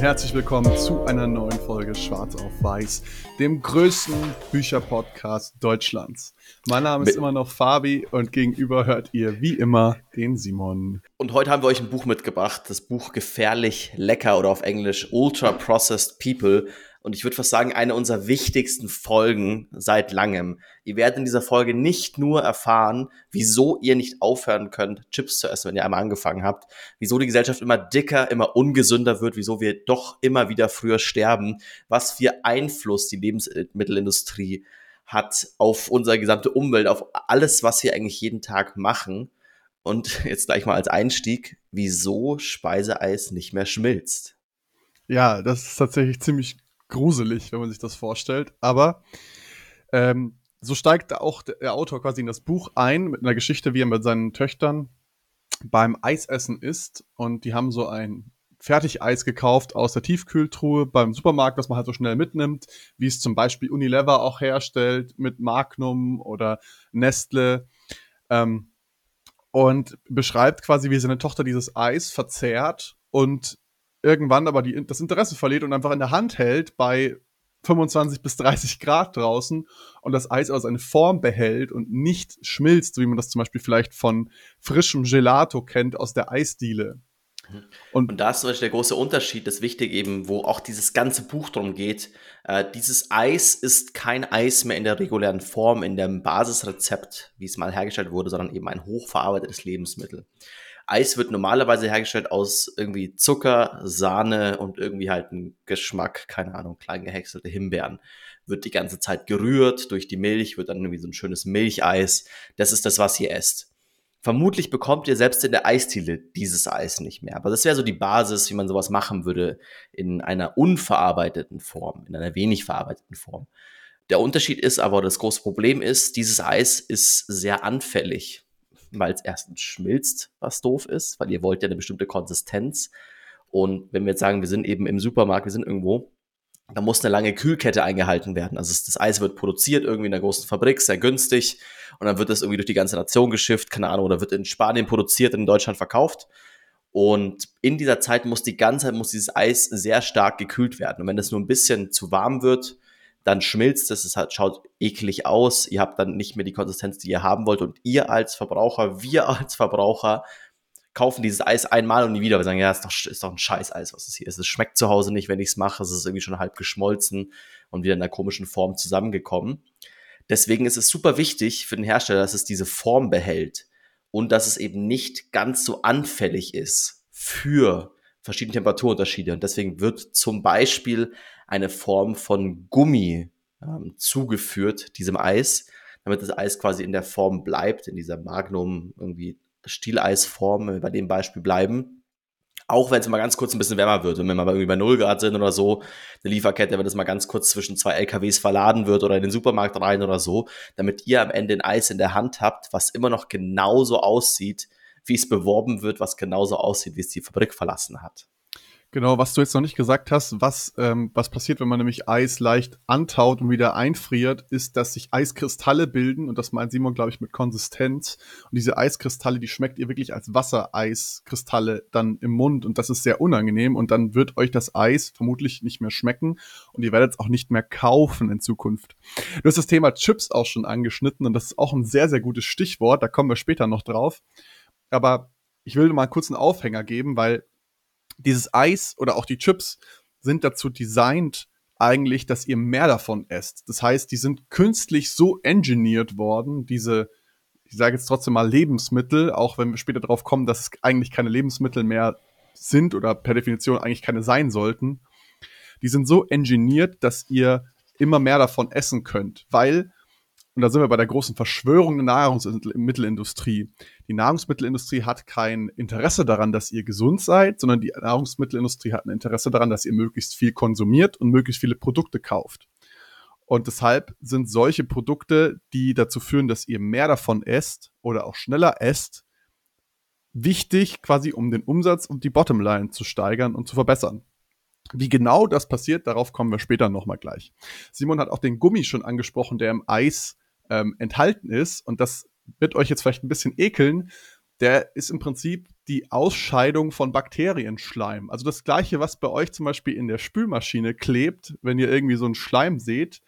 Und herzlich willkommen zu einer neuen Folge Schwarz auf Weiß, dem größten Bücherpodcast Deutschlands. Mein Name ist immer noch Fabi und gegenüber hört ihr wie immer den Simon. Und heute haben wir euch ein Buch mitgebracht, das Buch Gefährlich Lecker oder auf Englisch Ultra Processed People und ich würde fast sagen, eine unserer wichtigsten Folgen seit langem. Ihr werdet in dieser Folge nicht nur erfahren, wieso ihr nicht aufhören könnt, Chips zu essen, wenn ihr einmal angefangen habt, wieso die Gesellschaft immer dicker, immer ungesünder wird, wieso wir doch immer wieder früher sterben, was für Einfluss die Lebensmittelindustrie hat auf unsere gesamte Umwelt, auf alles, was wir eigentlich jeden Tag machen. Und jetzt gleich mal als Einstieg, wieso Speiseeis nicht mehr schmilzt. Ja, das ist tatsächlich ziemlich gruselig, wenn man sich das vorstellt. Aber ähm, so steigt auch der Autor quasi in das Buch ein mit einer Geschichte, wie er mit seinen Töchtern beim Eisessen ist. Und die haben so ein Fertigeis gekauft aus der Tiefkühltruhe beim Supermarkt, was man halt so schnell mitnimmt, wie es zum Beispiel Unilever auch herstellt mit Magnum oder Nestle. Ähm, und beschreibt quasi, wie seine Tochter dieses Eis verzehrt und irgendwann aber die, das Interesse verliert und einfach in der Hand hält bei 25 bis 30 Grad draußen und das Eis aber seine Form behält und nicht schmilzt, wie man das zum Beispiel vielleicht von frischem Gelato kennt aus der Eisdiele. Mhm. Und, und, da ist zum Beispiel der große Unterschied, das wichtig eben, wo auch dieses ganze Buch drum geht. Äh, dieses Eis ist kein Eis mehr in der regulären Form, in dem Basisrezept, wie es mal hergestellt wurde, sondern eben ein hochverarbeitetes Lebensmittel. Eis wird normalerweise hergestellt aus irgendwie Zucker, Sahne und irgendwie halt ein Geschmack, keine Ahnung, klein gehäckselte Himbeeren. Wird die ganze Zeit gerührt durch die Milch, wird dann irgendwie so ein schönes Milcheis. Das ist das, was ihr esst. Vermutlich bekommt ihr selbst in der Eisdiele dieses Eis nicht mehr. Aber das wäre so die Basis, wie man sowas machen würde in einer unverarbeiteten Form, in einer wenig verarbeiteten Form. Der Unterschied ist aber, das große Problem ist, dieses Eis ist sehr anfällig weil es erstens schmilzt, was doof ist, weil ihr wollt ja eine bestimmte Konsistenz. Und wenn wir jetzt sagen, wir sind eben im Supermarkt, wir sind irgendwo, da muss eine lange Kühlkette eingehalten werden. Also das Eis wird produziert irgendwie in einer großen Fabrik, sehr günstig. Und dann wird das irgendwie durch die ganze Nation geschifft, keine Ahnung, oder wird in Spanien produziert in Deutschland verkauft. Und in dieser Zeit muss die ganze Zeit, muss dieses Eis sehr stark gekühlt werden. Und wenn es nur ein bisschen zu warm wird, dann schmilzt es, es hat, schaut eklig aus, ihr habt dann nicht mehr die Konsistenz, die ihr haben wollt und ihr als Verbraucher, wir als Verbraucher kaufen dieses Eis einmal und nie wieder. Wir sagen, ja, ist doch, ist doch ein Scheiß-Eis, was es hier ist. Es schmeckt zu Hause nicht, wenn ich es mache. Es ist irgendwie schon halb geschmolzen und wieder in einer komischen Form zusammengekommen. Deswegen ist es super wichtig für den Hersteller, dass es diese Form behält und dass es eben nicht ganz so anfällig ist für verschiedene Temperaturunterschiede. Und deswegen wird zum Beispiel eine Form von Gummi ähm, zugeführt, diesem Eis, damit das Eis quasi in der Form bleibt, in dieser Magnum irgendwie Stieleisform, wenn wir bei dem Beispiel bleiben. Auch wenn es mal ganz kurz ein bisschen wärmer wird, wenn wir mal irgendwie bei 0 Grad sind oder so, eine Lieferkette, wenn das mal ganz kurz zwischen zwei LKWs verladen wird oder in den Supermarkt rein oder so, damit ihr am Ende ein Eis in der Hand habt, was immer noch genauso aussieht, wie es beworben wird, was genauso aussieht, wie es die Fabrik verlassen hat. Genau, was du jetzt noch nicht gesagt hast, was, ähm, was passiert, wenn man nämlich Eis leicht antaut und wieder einfriert, ist, dass sich Eiskristalle bilden und das meint Simon, glaube ich, mit Konsistenz. Und diese Eiskristalle, die schmeckt ihr wirklich als Wassereiskristalle dann im Mund und das ist sehr unangenehm und dann wird euch das Eis vermutlich nicht mehr schmecken und ihr werdet es auch nicht mehr kaufen in Zukunft. Du hast das Thema Chips auch schon angeschnitten und das ist auch ein sehr, sehr gutes Stichwort, da kommen wir später noch drauf. Aber ich will mal kurz einen Aufhänger geben, weil dieses Eis oder auch die Chips sind dazu designt, eigentlich, dass ihr mehr davon esst. Das heißt, die sind künstlich so engineert worden, diese, ich sage jetzt trotzdem mal Lebensmittel, auch wenn wir später darauf kommen, dass es eigentlich keine Lebensmittel mehr sind oder per Definition eigentlich keine sein sollten. Die sind so engineert, dass ihr immer mehr davon essen könnt, weil und da sind wir bei der großen Verschwörung der Nahrungsmittelindustrie. Die Nahrungsmittelindustrie hat kein Interesse daran, dass ihr gesund seid, sondern die Nahrungsmittelindustrie hat ein Interesse daran, dass ihr möglichst viel konsumiert und möglichst viele Produkte kauft. Und deshalb sind solche Produkte, die dazu führen, dass ihr mehr davon esst oder auch schneller esst, wichtig, quasi um den Umsatz und die Bottomline zu steigern und zu verbessern. Wie genau das passiert, darauf kommen wir später nochmal gleich. Simon hat auch den Gummi schon angesprochen, der im Eis ähm, enthalten ist. Und das wird euch jetzt vielleicht ein bisschen ekeln. der ist im Prinzip die Ausscheidung von Bakterienschleim. Also das gleiche, was bei euch zum Beispiel in der Spülmaschine klebt, wenn ihr irgendwie so einen Schleim seht,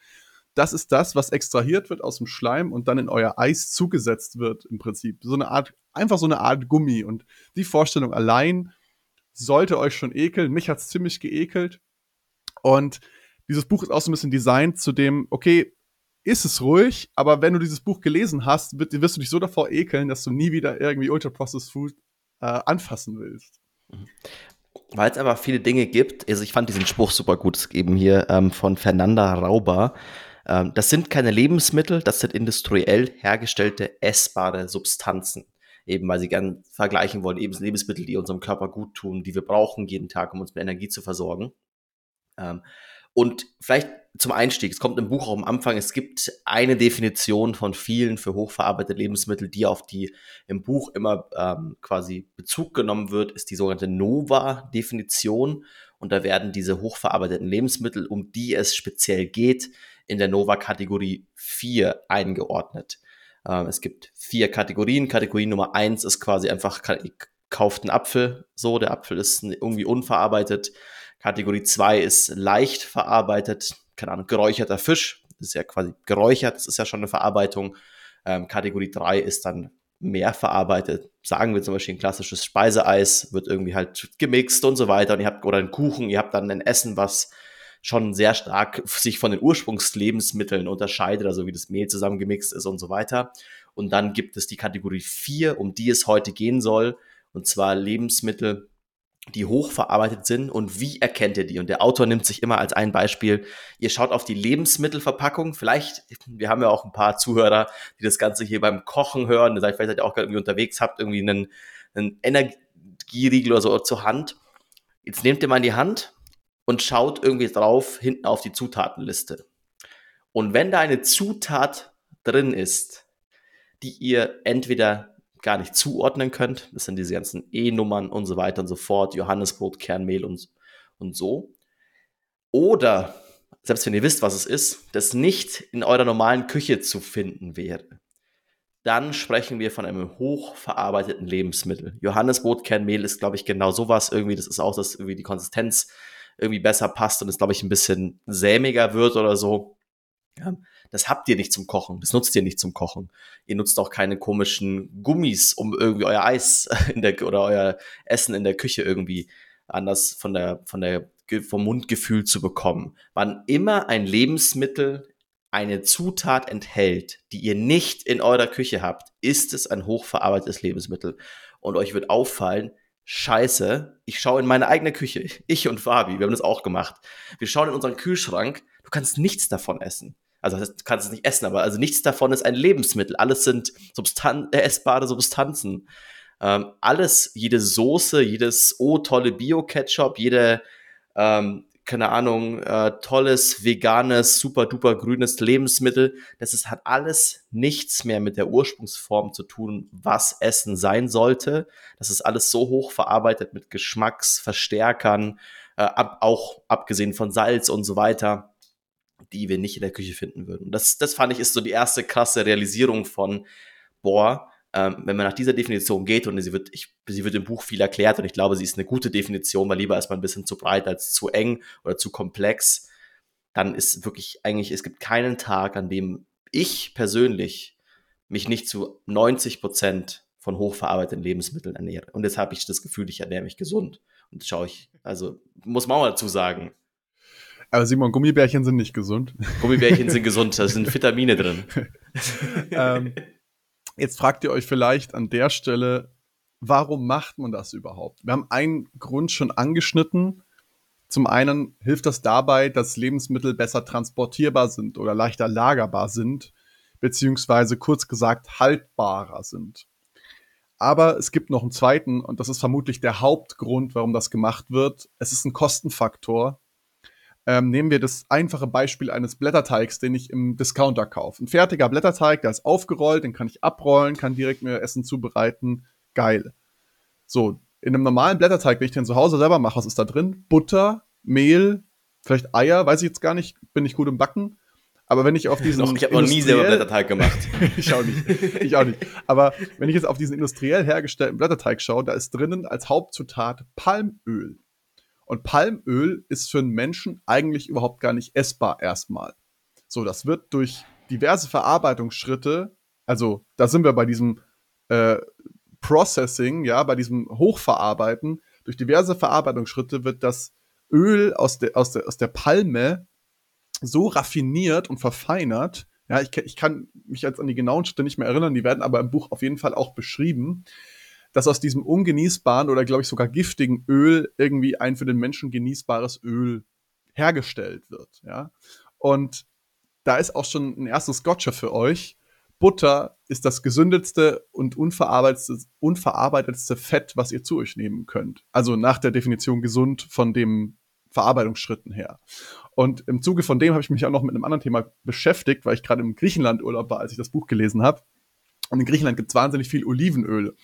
das ist das, was extrahiert wird aus dem Schleim und dann in euer Eis zugesetzt wird, im Prinzip. So eine Art, einfach so eine Art Gummi. Und die Vorstellung allein sollte euch schon ekeln. Mich hat es ziemlich geekelt. Und dieses Buch ist auch so ein bisschen designt zu dem, okay, ist es ruhig, aber wenn du dieses Buch gelesen hast, wirst, wirst du dich so davor ekeln, dass du nie wieder irgendwie Ultra-Processed Food äh, anfassen willst. Mhm. Weil es aber viele Dinge gibt, also ich fand diesen Spruch super gut, eben hier ähm, von Fernanda Rauber. Ähm, das sind keine Lebensmittel, das sind industriell hergestellte essbare Substanzen. Eben weil sie gern vergleichen wollen, eben Lebensmittel, die unserem Körper gut tun, die wir brauchen jeden Tag, um uns mit Energie zu versorgen. Ähm, und vielleicht zum Einstieg, es kommt im Buch auch am Anfang, es gibt eine Definition von vielen für hochverarbeitete Lebensmittel, die auf die im Buch immer ähm, quasi Bezug genommen wird, ist die sogenannte Nova-Definition. Und da werden diese hochverarbeiteten Lebensmittel, um die es speziell geht, in der Nova-Kategorie 4 eingeordnet. Ähm, es gibt vier Kategorien. Kategorie Nummer 1 ist quasi einfach, kauft einen Apfel, so, der Apfel ist irgendwie unverarbeitet Kategorie 2 ist leicht verarbeitet, keine Ahnung, geräucherter Fisch. Das ist ja quasi geräuchert, das ist ja schon eine Verarbeitung. Ähm, Kategorie 3 ist dann mehr verarbeitet. Sagen wir zum Beispiel ein klassisches Speiseeis, wird irgendwie halt gemixt und so weiter. Und ihr habt, oder ein Kuchen, ihr habt dann ein Essen, was schon sehr stark sich von den Ursprungslebensmitteln unterscheidet, also wie das Mehl zusammengemixt ist und so weiter. Und dann gibt es die Kategorie 4, um die es heute gehen soll, und zwar Lebensmittel, die hochverarbeitet sind und wie erkennt ihr die? Und der Autor nimmt sich immer als ein Beispiel, ihr schaut auf die Lebensmittelverpackung, vielleicht, wir haben ja auch ein paar Zuhörer, die das Ganze hier beim Kochen hören, vielleicht seid ihr auch irgendwie unterwegs, habt irgendwie einen, einen Energieriegel oder so zur Hand. Jetzt nehmt ihr mal in die Hand und schaut irgendwie drauf, hinten auf die Zutatenliste. Und wenn da eine Zutat drin ist, die ihr entweder gar nicht zuordnen könnt. Das sind diese ganzen E-Nummern und so weiter und so fort, Johannesbrot, Kernmehl und, und so. Oder, selbst wenn ihr wisst, was es ist, das nicht in eurer normalen Küche zu finden wäre, dann sprechen wir von einem hochverarbeiteten Lebensmittel. Johannesbrot, Kernmehl ist, glaube ich, genau sowas irgendwie. Das ist auch, dass irgendwie die Konsistenz irgendwie besser passt und es, glaube ich, ein bisschen sämiger wird oder so. Ja, das habt ihr nicht zum Kochen, das nutzt ihr nicht zum Kochen. Ihr nutzt auch keine komischen Gummis, um irgendwie euer Eis in der, oder euer Essen in der Küche irgendwie anders von der, von der, vom Mundgefühl zu bekommen. Wann immer ein Lebensmittel eine Zutat enthält, die ihr nicht in eurer Küche habt, ist es ein hochverarbeitetes Lebensmittel. Und euch wird auffallen, Scheiße, ich schaue in meine eigene Küche. Ich und Fabi, wir haben das auch gemacht. Wir schauen in unseren Kühlschrank. Du kannst nichts davon essen. Also du kannst es nicht essen, aber also nichts davon ist ein Lebensmittel. Alles sind Substan äh, essbare Substanzen. Ähm, alles, jede Soße, jedes oh tolle Bio-Ketchup, jede ähm, keine Ahnung, äh, tolles, veganes, super duper grünes Lebensmittel. Das ist, hat alles nichts mehr mit der Ursprungsform zu tun, was Essen sein sollte. Das ist alles so hoch verarbeitet mit Geschmacksverstärkern, äh, ab, auch abgesehen von Salz und so weiter die wir nicht in der Küche finden würden. Das, das fand ich ist so die erste krasse Realisierung von, boah, ähm, wenn man nach dieser Definition geht und sie wird, ich, sie wird im Buch viel erklärt und ich glaube, sie ist eine gute Definition, weil lieber ist man ein bisschen zu breit als zu eng oder zu komplex, dann ist wirklich eigentlich, es gibt keinen Tag, an dem ich persönlich mich nicht zu 90 Prozent von hochverarbeiteten Lebensmitteln ernähre. Und jetzt habe ich das Gefühl, ich ernähre mich gesund. Und schaue ich, also muss man auch dazu sagen, aber Simon, Gummibärchen sind nicht gesund. Gummibärchen sind gesund, da sind Vitamine drin. ähm, jetzt fragt ihr euch vielleicht an der Stelle, warum macht man das überhaupt? Wir haben einen Grund schon angeschnitten. Zum einen hilft das dabei, dass Lebensmittel besser transportierbar sind oder leichter lagerbar sind, beziehungsweise kurz gesagt haltbarer sind. Aber es gibt noch einen zweiten, und das ist vermutlich der Hauptgrund, warum das gemacht wird. Es ist ein Kostenfaktor, ähm, nehmen wir das einfache Beispiel eines Blätterteigs, den ich im Discounter kaufe. Ein fertiger Blätterteig, der ist aufgerollt, den kann ich abrollen, kann direkt mir Essen zubereiten. Geil. So, in einem normalen Blätterteig, wenn ich den zu Hause selber mache, was ist da drin? Butter, Mehl, vielleicht Eier, weiß ich jetzt gar nicht, bin ich gut im Backen. Aber wenn ich auf diesen. Doch, ich habe noch nie selber Blätterteig gemacht. ich auch nicht. Ich auch nicht. Aber wenn ich jetzt auf diesen industriell hergestellten Blätterteig schaue, da ist drinnen als Hauptzutat Palmöl. Und Palmöl ist für einen Menschen eigentlich überhaupt gar nicht essbar erstmal. So, das wird durch diverse Verarbeitungsschritte, also da sind wir bei diesem äh, Processing, ja, bei diesem Hochverarbeiten, durch diverse Verarbeitungsschritte wird das Öl aus der, aus der, aus der Palme so raffiniert und verfeinert. Ja, ich, ich kann mich jetzt an die genauen Schritte nicht mehr erinnern, die werden aber im Buch auf jeden Fall auch beschrieben, dass aus diesem ungenießbaren oder glaube ich sogar giftigen Öl irgendwie ein für den Menschen genießbares Öl hergestellt wird. Ja, und da ist auch schon ein erstes Gotcha für euch. Butter ist das gesündetste und unverarbeitetste, unverarbeitetste Fett, was ihr zu euch nehmen könnt. Also nach der Definition gesund von dem Verarbeitungsschritten her. Und im Zuge von dem habe ich mich auch noch mit einem anderen Thema beschäftigt, weil ich gerade im Griechenland Urlaub war, als ich das Buch gelesen habe. Und in Griechenland gibt es wahnsinnig viel Olivenöl.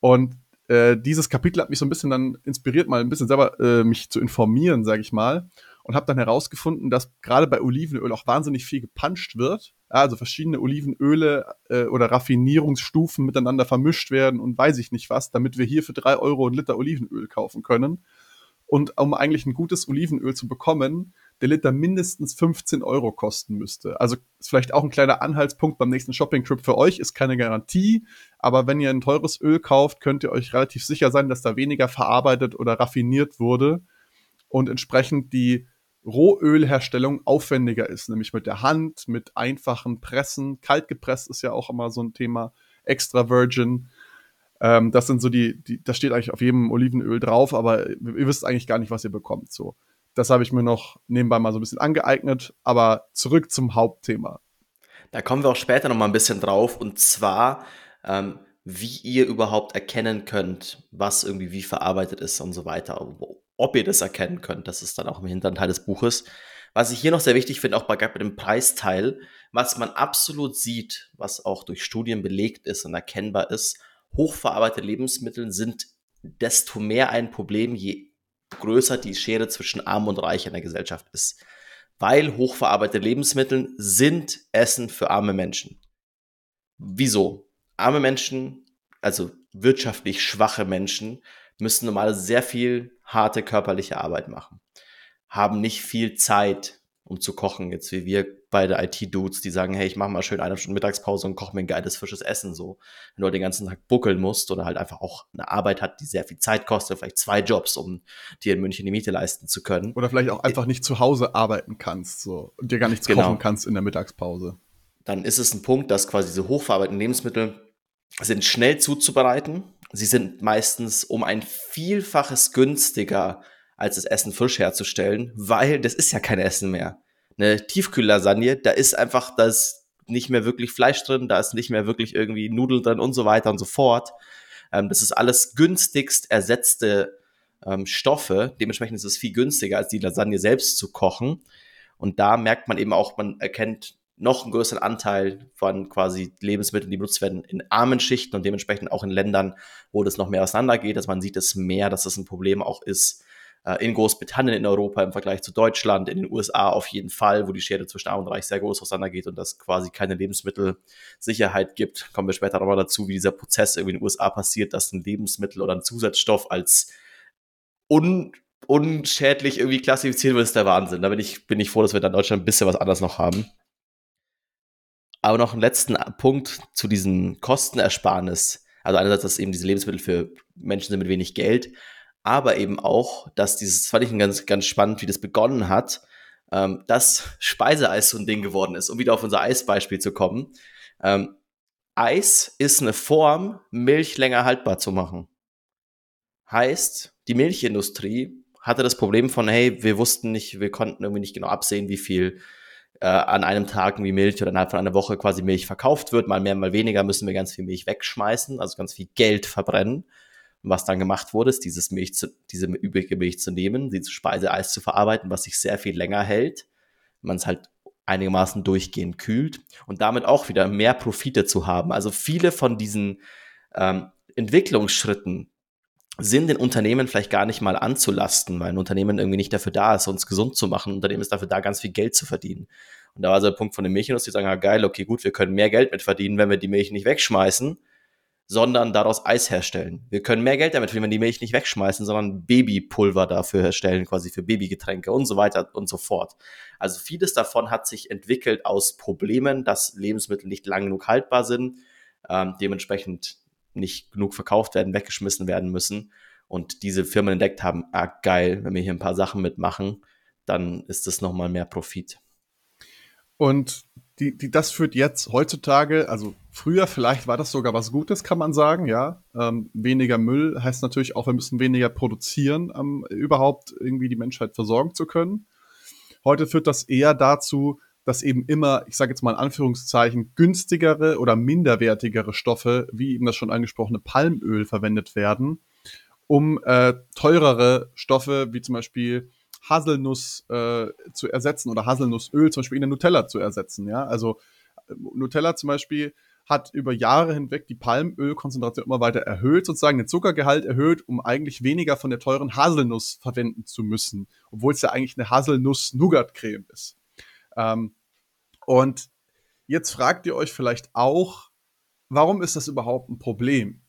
Und äh, dieses Kapitel hat mich so ein bisschen dann inspiriert, mal ein bisschen selber äh, mich zu informieren, sage ich mal. Und habe dann herausgefunden, dass gerade bei Olivenöl auch wahnsinnig viel gepanscht wird. Also verschiedene Olivenöle äh, oder Raffinierungsstufen miteinander vermischt werden und weiß ich nicht was, damit wir hier für drei Euro ein Liter Olivenöl kaufen können. Und um eigentlich ein gutes Olivenöl zu bekommen, der Liter mindestens 15 Euro kosten müsste. Also ist vielleicht auch ein kleiner Anhaltspunkt beim nächsten Shopping-Trip für euch, ist keine Garantie, aber wenn ihr ein teures Öl kauft, könnt ihr euch relativ sicher sein, dass da weniger verarbeitet oder raffiniert wurde und entsprechend die Rohölherstellung aufwendiger ist, nämlich mit der Hand, mit einfachen Pressen. Kalt gepresst ist ja auch immer so ein Thema, extra virgin. Ähm, das sind so die, die, das steht eigentlich auf jedem Olivenöl drauf, aber ihr wisst eigentlich gar nicht, was ihr bekommt. So, das habe ich mir noch nebenbei mal so ein bisschen angeeignet, aber zurück zum Hauptthema. Da kommen wir auch später noch mal ein bisschen drauf und zwar, ähm, wie ihr überhaupt erkennen könnt, was irgendwie wie verarbeitet ist und so weiter. Ob ihr das erkennen könnt, das ist dann auch im hinteren Teil des Buches. Was ich hier noch sehr wichtig finde, auch bei, bei dem Preisteil, was man absolut sieht, was auch durch Studien belegt ist und erkennbar ist, hochverarbeitete Lebensmittel sind desto mehr ein Problem, je größer die Schere zwischen Arm und Reich in der Gesellschaft ist. Weil hochverarbeitete Lebensmittel sind Essen für arme Menschen. Wieso? Arme Menschen, also wirtschaftlich schwache Menschen, müssen normalerweise sehr viel harte körperliche Arbeit machen, haben nicht viel Zeit, um zu kochen. Jetzt wie wir beide IT-Dudes, die sagen, hey, ich mache mal schön eine Stunde Mittagspause und koche mir ein geiles frisches Essen so. Wenn du halt den ganzen Tag buckeln musst oder halt einfach auch eine Arbeit hat, die sehr viel Zeit kostet, vielleicht zwei Jobs, um dir in München die Miete leisten zu können. Oder vielleicht auch einfach nicht zu Hause arbeiten kannst so und dir gar nichts genau. kochen kannst in der Mittagspause. Dann ist es ein Punkt, dass quasi diese hochverarbeiteten Lebensmittel sind schnell zuzubereiten. Sie sind meistens um ein Vielfaches günstiger als das Essen frisch herzustellen, weil das ist ja kein Essen mehr. Eine Tiefkühllasagne, da ist einfach, da ist nicht mehr wirklich Fleisch drin, da ist nicht mehr wirklich irgendwie Nudeln drin und so weiter und so fort. Ähm, das ist alles günstigst ersetzte ähm, Stoffe. Dementsprechend ist es viel günstiger, als die Lasagne selbst zu kochen. Und da merkt man eben auch, man erkennt noch einen größeren Anteil von quasi Lebensmitteln, die benutzt werden in armen Schichten und dementsprechend auch in Ländern, wo das noch mehr auseinandergeht, dass man sieht es mehr, dass das ein Problem auch ist, in Großbritannien, in Europa im Vergleich zu Deutschland, in den USA auf jeden Fall, wo die Schere zwischen Arm und Reich sehr groß auseinandergeht und das quasi keine Lebensmittelsicherheit gibt. Kommen wir später nochmal dazu, wie dieser Prozess irgendwie in den USA passiert, dass ein Lebensmittel oder ein Zusatzstoff als un unschädlich irgendwie klassifiziert wird, ist der Wahnsinn. Da bin ich, bin ich froh, dass wir da in Deutschland ein bisschen was anderes noch haben. Aber noch einen letzten Punkt zu diesen Kostenersparnis. Also einerseits, dass eben diese Lebensmittel für Menschen sind mit wenig Geld, aber eben auch, dass dieses, das fand ich ganz, ganz spannend, wie das begonnen hat, ähm, dass Speiseeis so ein Ding geworden ist, um wieder auf unser Eisbeispiel zu kommen. Ähm, Eis ist eine Form, Milch länger haltbar zu machen. Heißt, die Milchindustrie hatte das Problem von, hey, wir wussten nicht, wir konnten irgendwie nicht genau absehen, wie viel äh, an einem Tag wie Milch oder innerhalb von einer Woche quasi Milch verkauft wird. Mal mehr, mal weniger müssen wir ganz viel Milch wegschmeißen, also ganz viel Geld verbrennen. Was dann gemacht wurde, ist dieses Milch zu, diese übrige Milch zu nehmen, sie zu Speiseeis zu verarbeiten, was sich sehr viel länger hält. Man es halt einigermaßen durchgehend kühlt und damit auch wieder mehr Profite zu haben. Also viele von diesen ähm, Entwicklungsschritten sind den Unternehmen vielleicht gar nicht mal anzulasten, weil ein Unternehmen irgendwie nicht dafür da ist, uns gesund zu machen. Ein Unternehmen ist dafür da, ganz viel Geld zu verdienen. Und Und da war so der Punkt von den Milchindustrie, die sagen, ja geil, okay, gut, wir können mehr Geld mit verdienen, wenn wir die Milch nicht wegschmeißen, sondern daraus Eis herstellen. Wir können mehr Geld damit verdienen, wenn die Milch nicht wegschmeißen, sondern Babypulver dafür herstellen, quasi für Babygetränke und so weiter und so fort. Also vieles davon hat sich entwickelt aus Problemen, dass Lebensmittel nicht lang genug haltbar sind, ähm, dementsprechend nicht genug verkauft werden, weggeschmissen werden müssen. Und diese Firmen entdeckt haben, ah geil, wenn wir hier ein paar Sachen mitmachen, dann ist das nochmal mehr Profit. Und die, die, das führt jetzt heutzutage, also früher vielleicht war das sogar was Gutes, kann man sagen, ja. Ähm, weniger Müll heißt natürlich auch, wir müssen weniger produzieren, um überhaupt irgendwie die Menschheit versorgen zu können. Heute führt das eher dazu, dass eben immer, ich sage jetzt mal in Anführungszeichen, günstigere oder minderwertigere Stoffe, wie eben das schon angesprochene Palmöl, verwendet werden, um äh, teurere Stoffe wie zum Beispiel Haselnuss äh, zu ersetzen oder Haselnussöl zum Beispiel in der Nutella zu ersetzen. Ja, also äh, Nutella zum Beispiel hat über Jahre hinweg die Palmölkonzentration immer weiter erhöht, sozusagen den Zuckergehalt erhöht, um eigentlich weniger von der teuren Haselnuss verwenden zu müssen, obwohl es ja eigentlich eine Haselnuss-Nougat-Creme ist. Ähm, und jetzt fragt ihr euch vielleicht auch, warum ist das überhaupt ein Problem?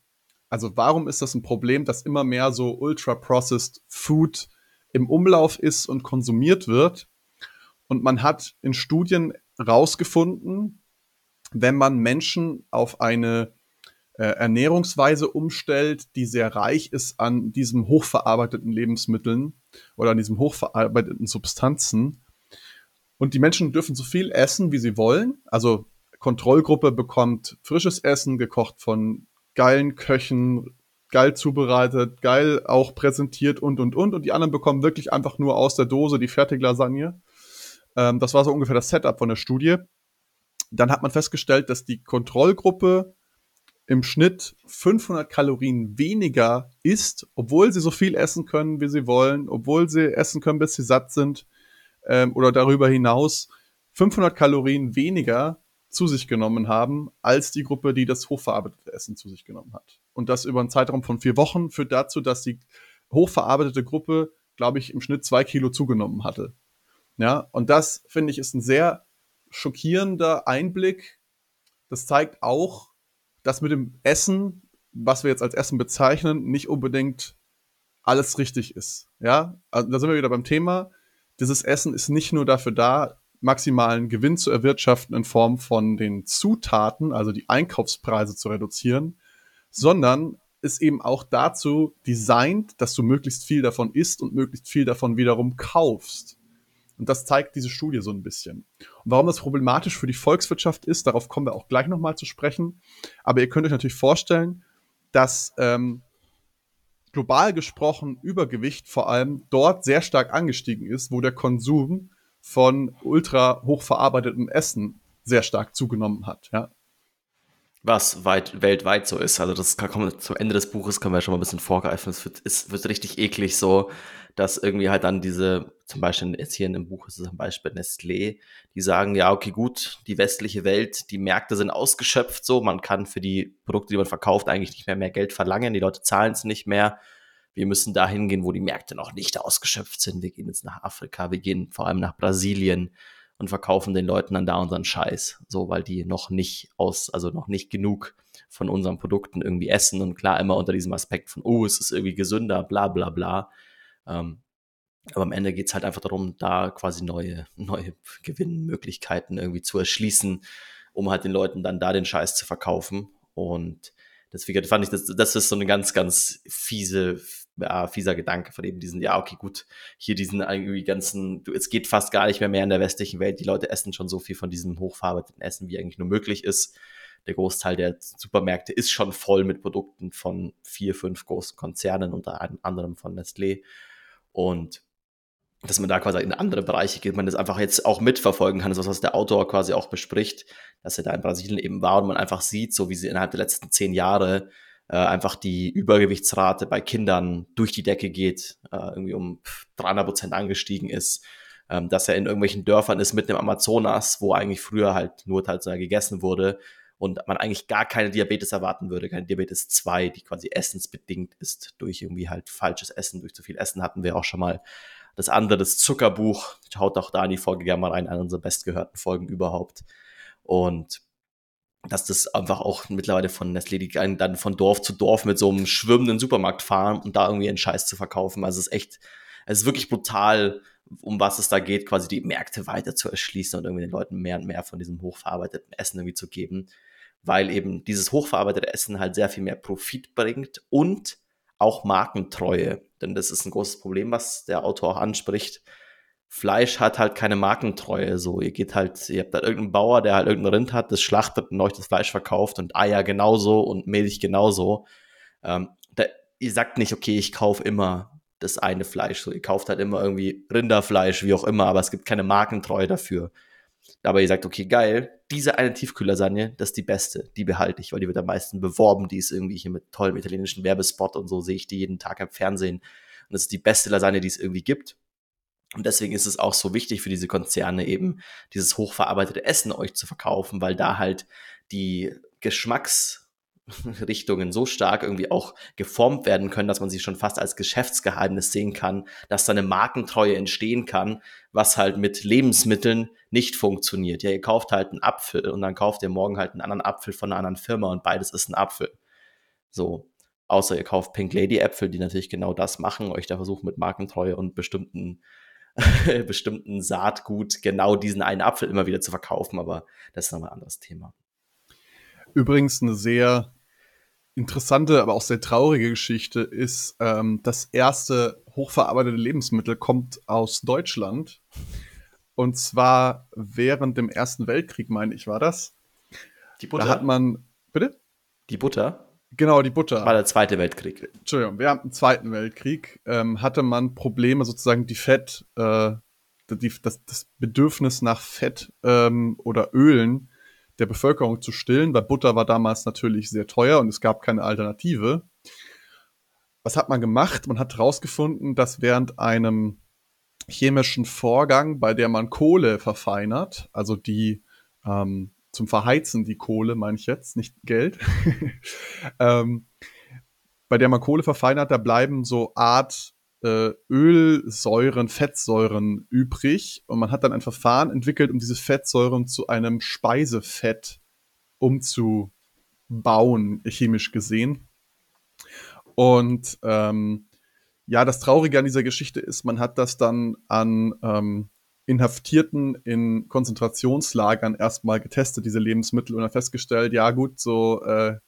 Also warum ist das ein Problem, dass immer mehr so ultra-processed Food im Umlauf ist und konsumiert wird. Und man hat in Studien rausgefunden, wenn man Menschen auf eine äh, Ernährungsweise umstellt, die sehr reich ist an diesen hochverarbeiteten Lebensmitteln oder an diesen hochverarbeiteten Substanzen. Und die Menschen dürfen so viel essen, wie sie wollen. Also Kontrollgruppe bekommt frisches Essen, gekocht von geilen Köchen, geil zubereitet, geil auch präsentiert und, und, und. Und die anderen bekommen wirklich einfach nur aus der Dose die Fertiglasagne. Ähm, das war so ungefähr das Setup von der Studie. Dann hat man festgestellt, dass die Kontrollgruppe im Schnitt 500 Kalorien weniger isst, obwohl sie so viel essen können, wie sie wollen, obwohl sie essen können, bis sie satt sind ähm, oder darüber hinaus 500 Kalorien weniger zu sich genommen haben, als die Gruppe, die das hochverarbeitete Essen zu sich genommen hat. Und das über einen Zeitraum von vier Wochen führt dazu, dass die hochverarbeitete Gruppe, glaube ich, im Schnitt zwei Kilo zugenommen hatte. Ja, und das finde ich ist ein sehr schockierender Einblick. Das zeigt auch, dass mit dem Essen, was wir jetzt als Essen bezeichnen, nicht unbedingt alles richtig ist. Ja, also da sind wir wieder beim Thema. Dieses Essen ist nicht nur dafür da, maximalen Gewinn zu erwirtschaften in Form von den Zutaten, also die Einkaufspreise zu reduzieren, sondern ist eben auch dazu designt, dass du möglichst viel davon isst und möglichst viel davon wiederum kaufst. Und das zeigt diese Studie so ein bisschen. Und warum das problematisch für die Volkswirtschaft ist, darauf kommen wir auch gleich nochmal zu sprechen. Aber ihr könnt euch natürlich vorstellen, dass ähm, global gesprochen Übergewicht vor allem dort sehr stark angestiegen ist, wo der Konsum von ultra hochverarbeitetem Essen sehr stark zugenommen hat, ja. Was weit, weltweit so ist. Also das kann, kommen, zum Ende des Buches können wir schon mal ein bisschen vorgreifen. Es wird, es wird richtig eklig so, dass irgendwie halt dann diese, zum Beispiel jetzt hier in dem Buch ist es zum Beispiel Nestlé, die sagen, ja, okay, gut, die westliche Welt, die Märkte sind ausgeschöpft so, man kann für die Produkte, die man verkauft, eigentlich nicht mehr mehr Geld verlangen, die Leute zahlen es nicht mehr wir müssen dahin gehen, wo die Märkte noch nicht ausgeschöpft sind. Wir gehen jetzt nach Afrika, wir gehen vor allem nach Brasilien und verkaufen den Leuten dann da unseren Scheiß, so weil die noch nicht aus, also noch nicht genug von unseren Produkten irgendwie essen und klar immer unter diesem Aspekt von, oh, es ist irgendwie gesünder, bla bla bla. Ähm, aber am Ende geht es halt einfach darum, da quasi neue, neue Gewinnmöglichkeiten irgendwie zu erschließen, um halt den Leuten dann da den Scheiß zu verkaufen. Und deswegen fand ich, das, das ist so eine ganz, ganz fiese, ja, fieser Gedanke von eben diesen, ja, okay, gut, hier diesen irgendwie ganzen, es geht fast gar nicht mehr mehr in der westlichen Welt. Die Leute essen schon so viel von diesem hochverarbeiteten Essen, wie eigentlich nur möglich ist. Der Großteil der Supermärkte ist schon voll mit Produkten von vier, fünf großen Konzernen, unter anderem von Nestlé. Und dass man da quasi in andere Bereiche geht, man das einfach jetzt auch mitverfolgen kann, das ist was der Autor quasi auch bespricht, dass er da in Brasilien eben war und man einfach sieht, so wie sie innerhalb der letzten zehn Jahre äh, einfach die Übergewichtsrate bei Kindern durch die Decke geht, äh, irgendwie um 300 Prozent angestiegen ist, ähm, dass er in irgendwelchen Dörfern ist mitten im Amazonas, wo eigentlich früher halt nur traditionell gegessen wurde und man eigentlich gar keine Diabetes erwarten würde, keine Diabetes 2, die quasi essensbedingt ist durch irgendwie halt falsches Essen, durch zu viel Essen hatten wir auch schon mal. Das andere, das Zuckerbuch, schaut auch da in die Folge gerne mal rein, eine unserer bestgehörten Folgen überhaupt. Und dass das einfach auch mittlerweile von Nestlé die dann von Dorf zu Dorf mit so einem schwimmenden Supermarkt fahren und da irgendwie einen Scheiß zu verkaufen. Also es ist echt, es ist wirklich brutal, um was es da geht, quasi die Märkte weiter zu erschließen und irgendwie den Leuten mehr und mehr von diesem hochverarbeiteten Essen irgendwie zu geben, weil eben dieses hochverarbeitete Essen halt sehr viel mehr Profit bringt und auch Markentreue. Denn das ist ein großes Problem, was der Autor auch anspricht. Fleisch hat halt keine Markentreue. So, ihr geht halt, ihr habt da irgendeinen Bauer, der halt irgendein Rind hat, das schlachtet und euch das Fleisch verkauft und Eier genauso und Milch genauso. Ähm, da, ihr sagt nicht, okay, ich kaufe immer das eine Fleisch. So, ihr kauft halt immer irgendwie Rinderfleisch, wie auch immer, aber es gibt keine Markentreue dafür. Aber ihr sagt, okay, geil, diese eine Tiefkühllasagne, das ist die beste, die behalte ich, weil die wird am meisten beworben, die ist irgendwie hier mit tollem italienischen Werbespot und so sehe ich die jeden Tag im Fernsehen. Und das ist die beste Lasagne, die es irgendwie gibt. Und deswegen ist es auch so wichtig für diese Konzerne eben, dieses hochverarbeitete Essen euch zu verkaufen, weil da halt die Geschmacks Richtungen so stark irgendwie auch geformt werden können, dass man sie schon fast als Geschäftsgeheimnis sehen kann, dass da eine Markentreue entstehen kann, was halt mit Lebensmitteln nicht funktioniert. Ja, ihr kauft halt einen Apfel und dann kauft ihr morgen halt einen anderen Apfel von einer anderen Firma und beides ist ein Apfel. So. Außer ihr kauft Pink Lady Äpfel, die natürlich genau das machen, euch da versuchen mit Markentreue und bestimmten bestimmten Saatgut genau diesen einen Apfel immer wieder zu verkaufen, aber das ist nochmal ein anderes Thema. Übrigens eine sehr interessante, aber auch sehr traurige Geschichte ist, ähm, das erste hochverarbeitete Lebensmittel kommt aus Deutschland. Und zwar während dem Ersten Weltkrieg, meine ich, war das. Die Butter. Da hat man. Bitte? Die Butter? Genau, die Butter. War der Zweite Weltkrieg. Entschuldigung, während dem Zweiten Weltkrieg ähm, hatte man Probleme, sozusagen die Fett, äh, die, das, das Bedürfnis nach Fett ähm, oder Ölen der Bevölkerung zu stillen, weil Butter war damals natürlich sehr teuer und es gab keine Alternative. Was hat man gemacht? Man hat herausgefunden, dass während einem chemischen Vorgang, bei der man Kohle verfeinert, also die ähm, zum Verheizen die Kohle, meine ich jetzt, nicht Geld, ähm, bei der man Kohle verfeinert, da bleiben so Art äh, Ölsäuren, Fettsäuren übrig und man hat dann ein Verfahren entwickelt, um diese Fettsäuren zu einem Speisefett umzubauen, chemisch gesehen. Und ähm, ja, das Traurige an dieser Geschichte ist, man hat das dann an ähm, Inhaftierten in Konzentrationslagern erstmal getestet, diese Lebensmittel, und dann festgestellt, ja gut, so äh,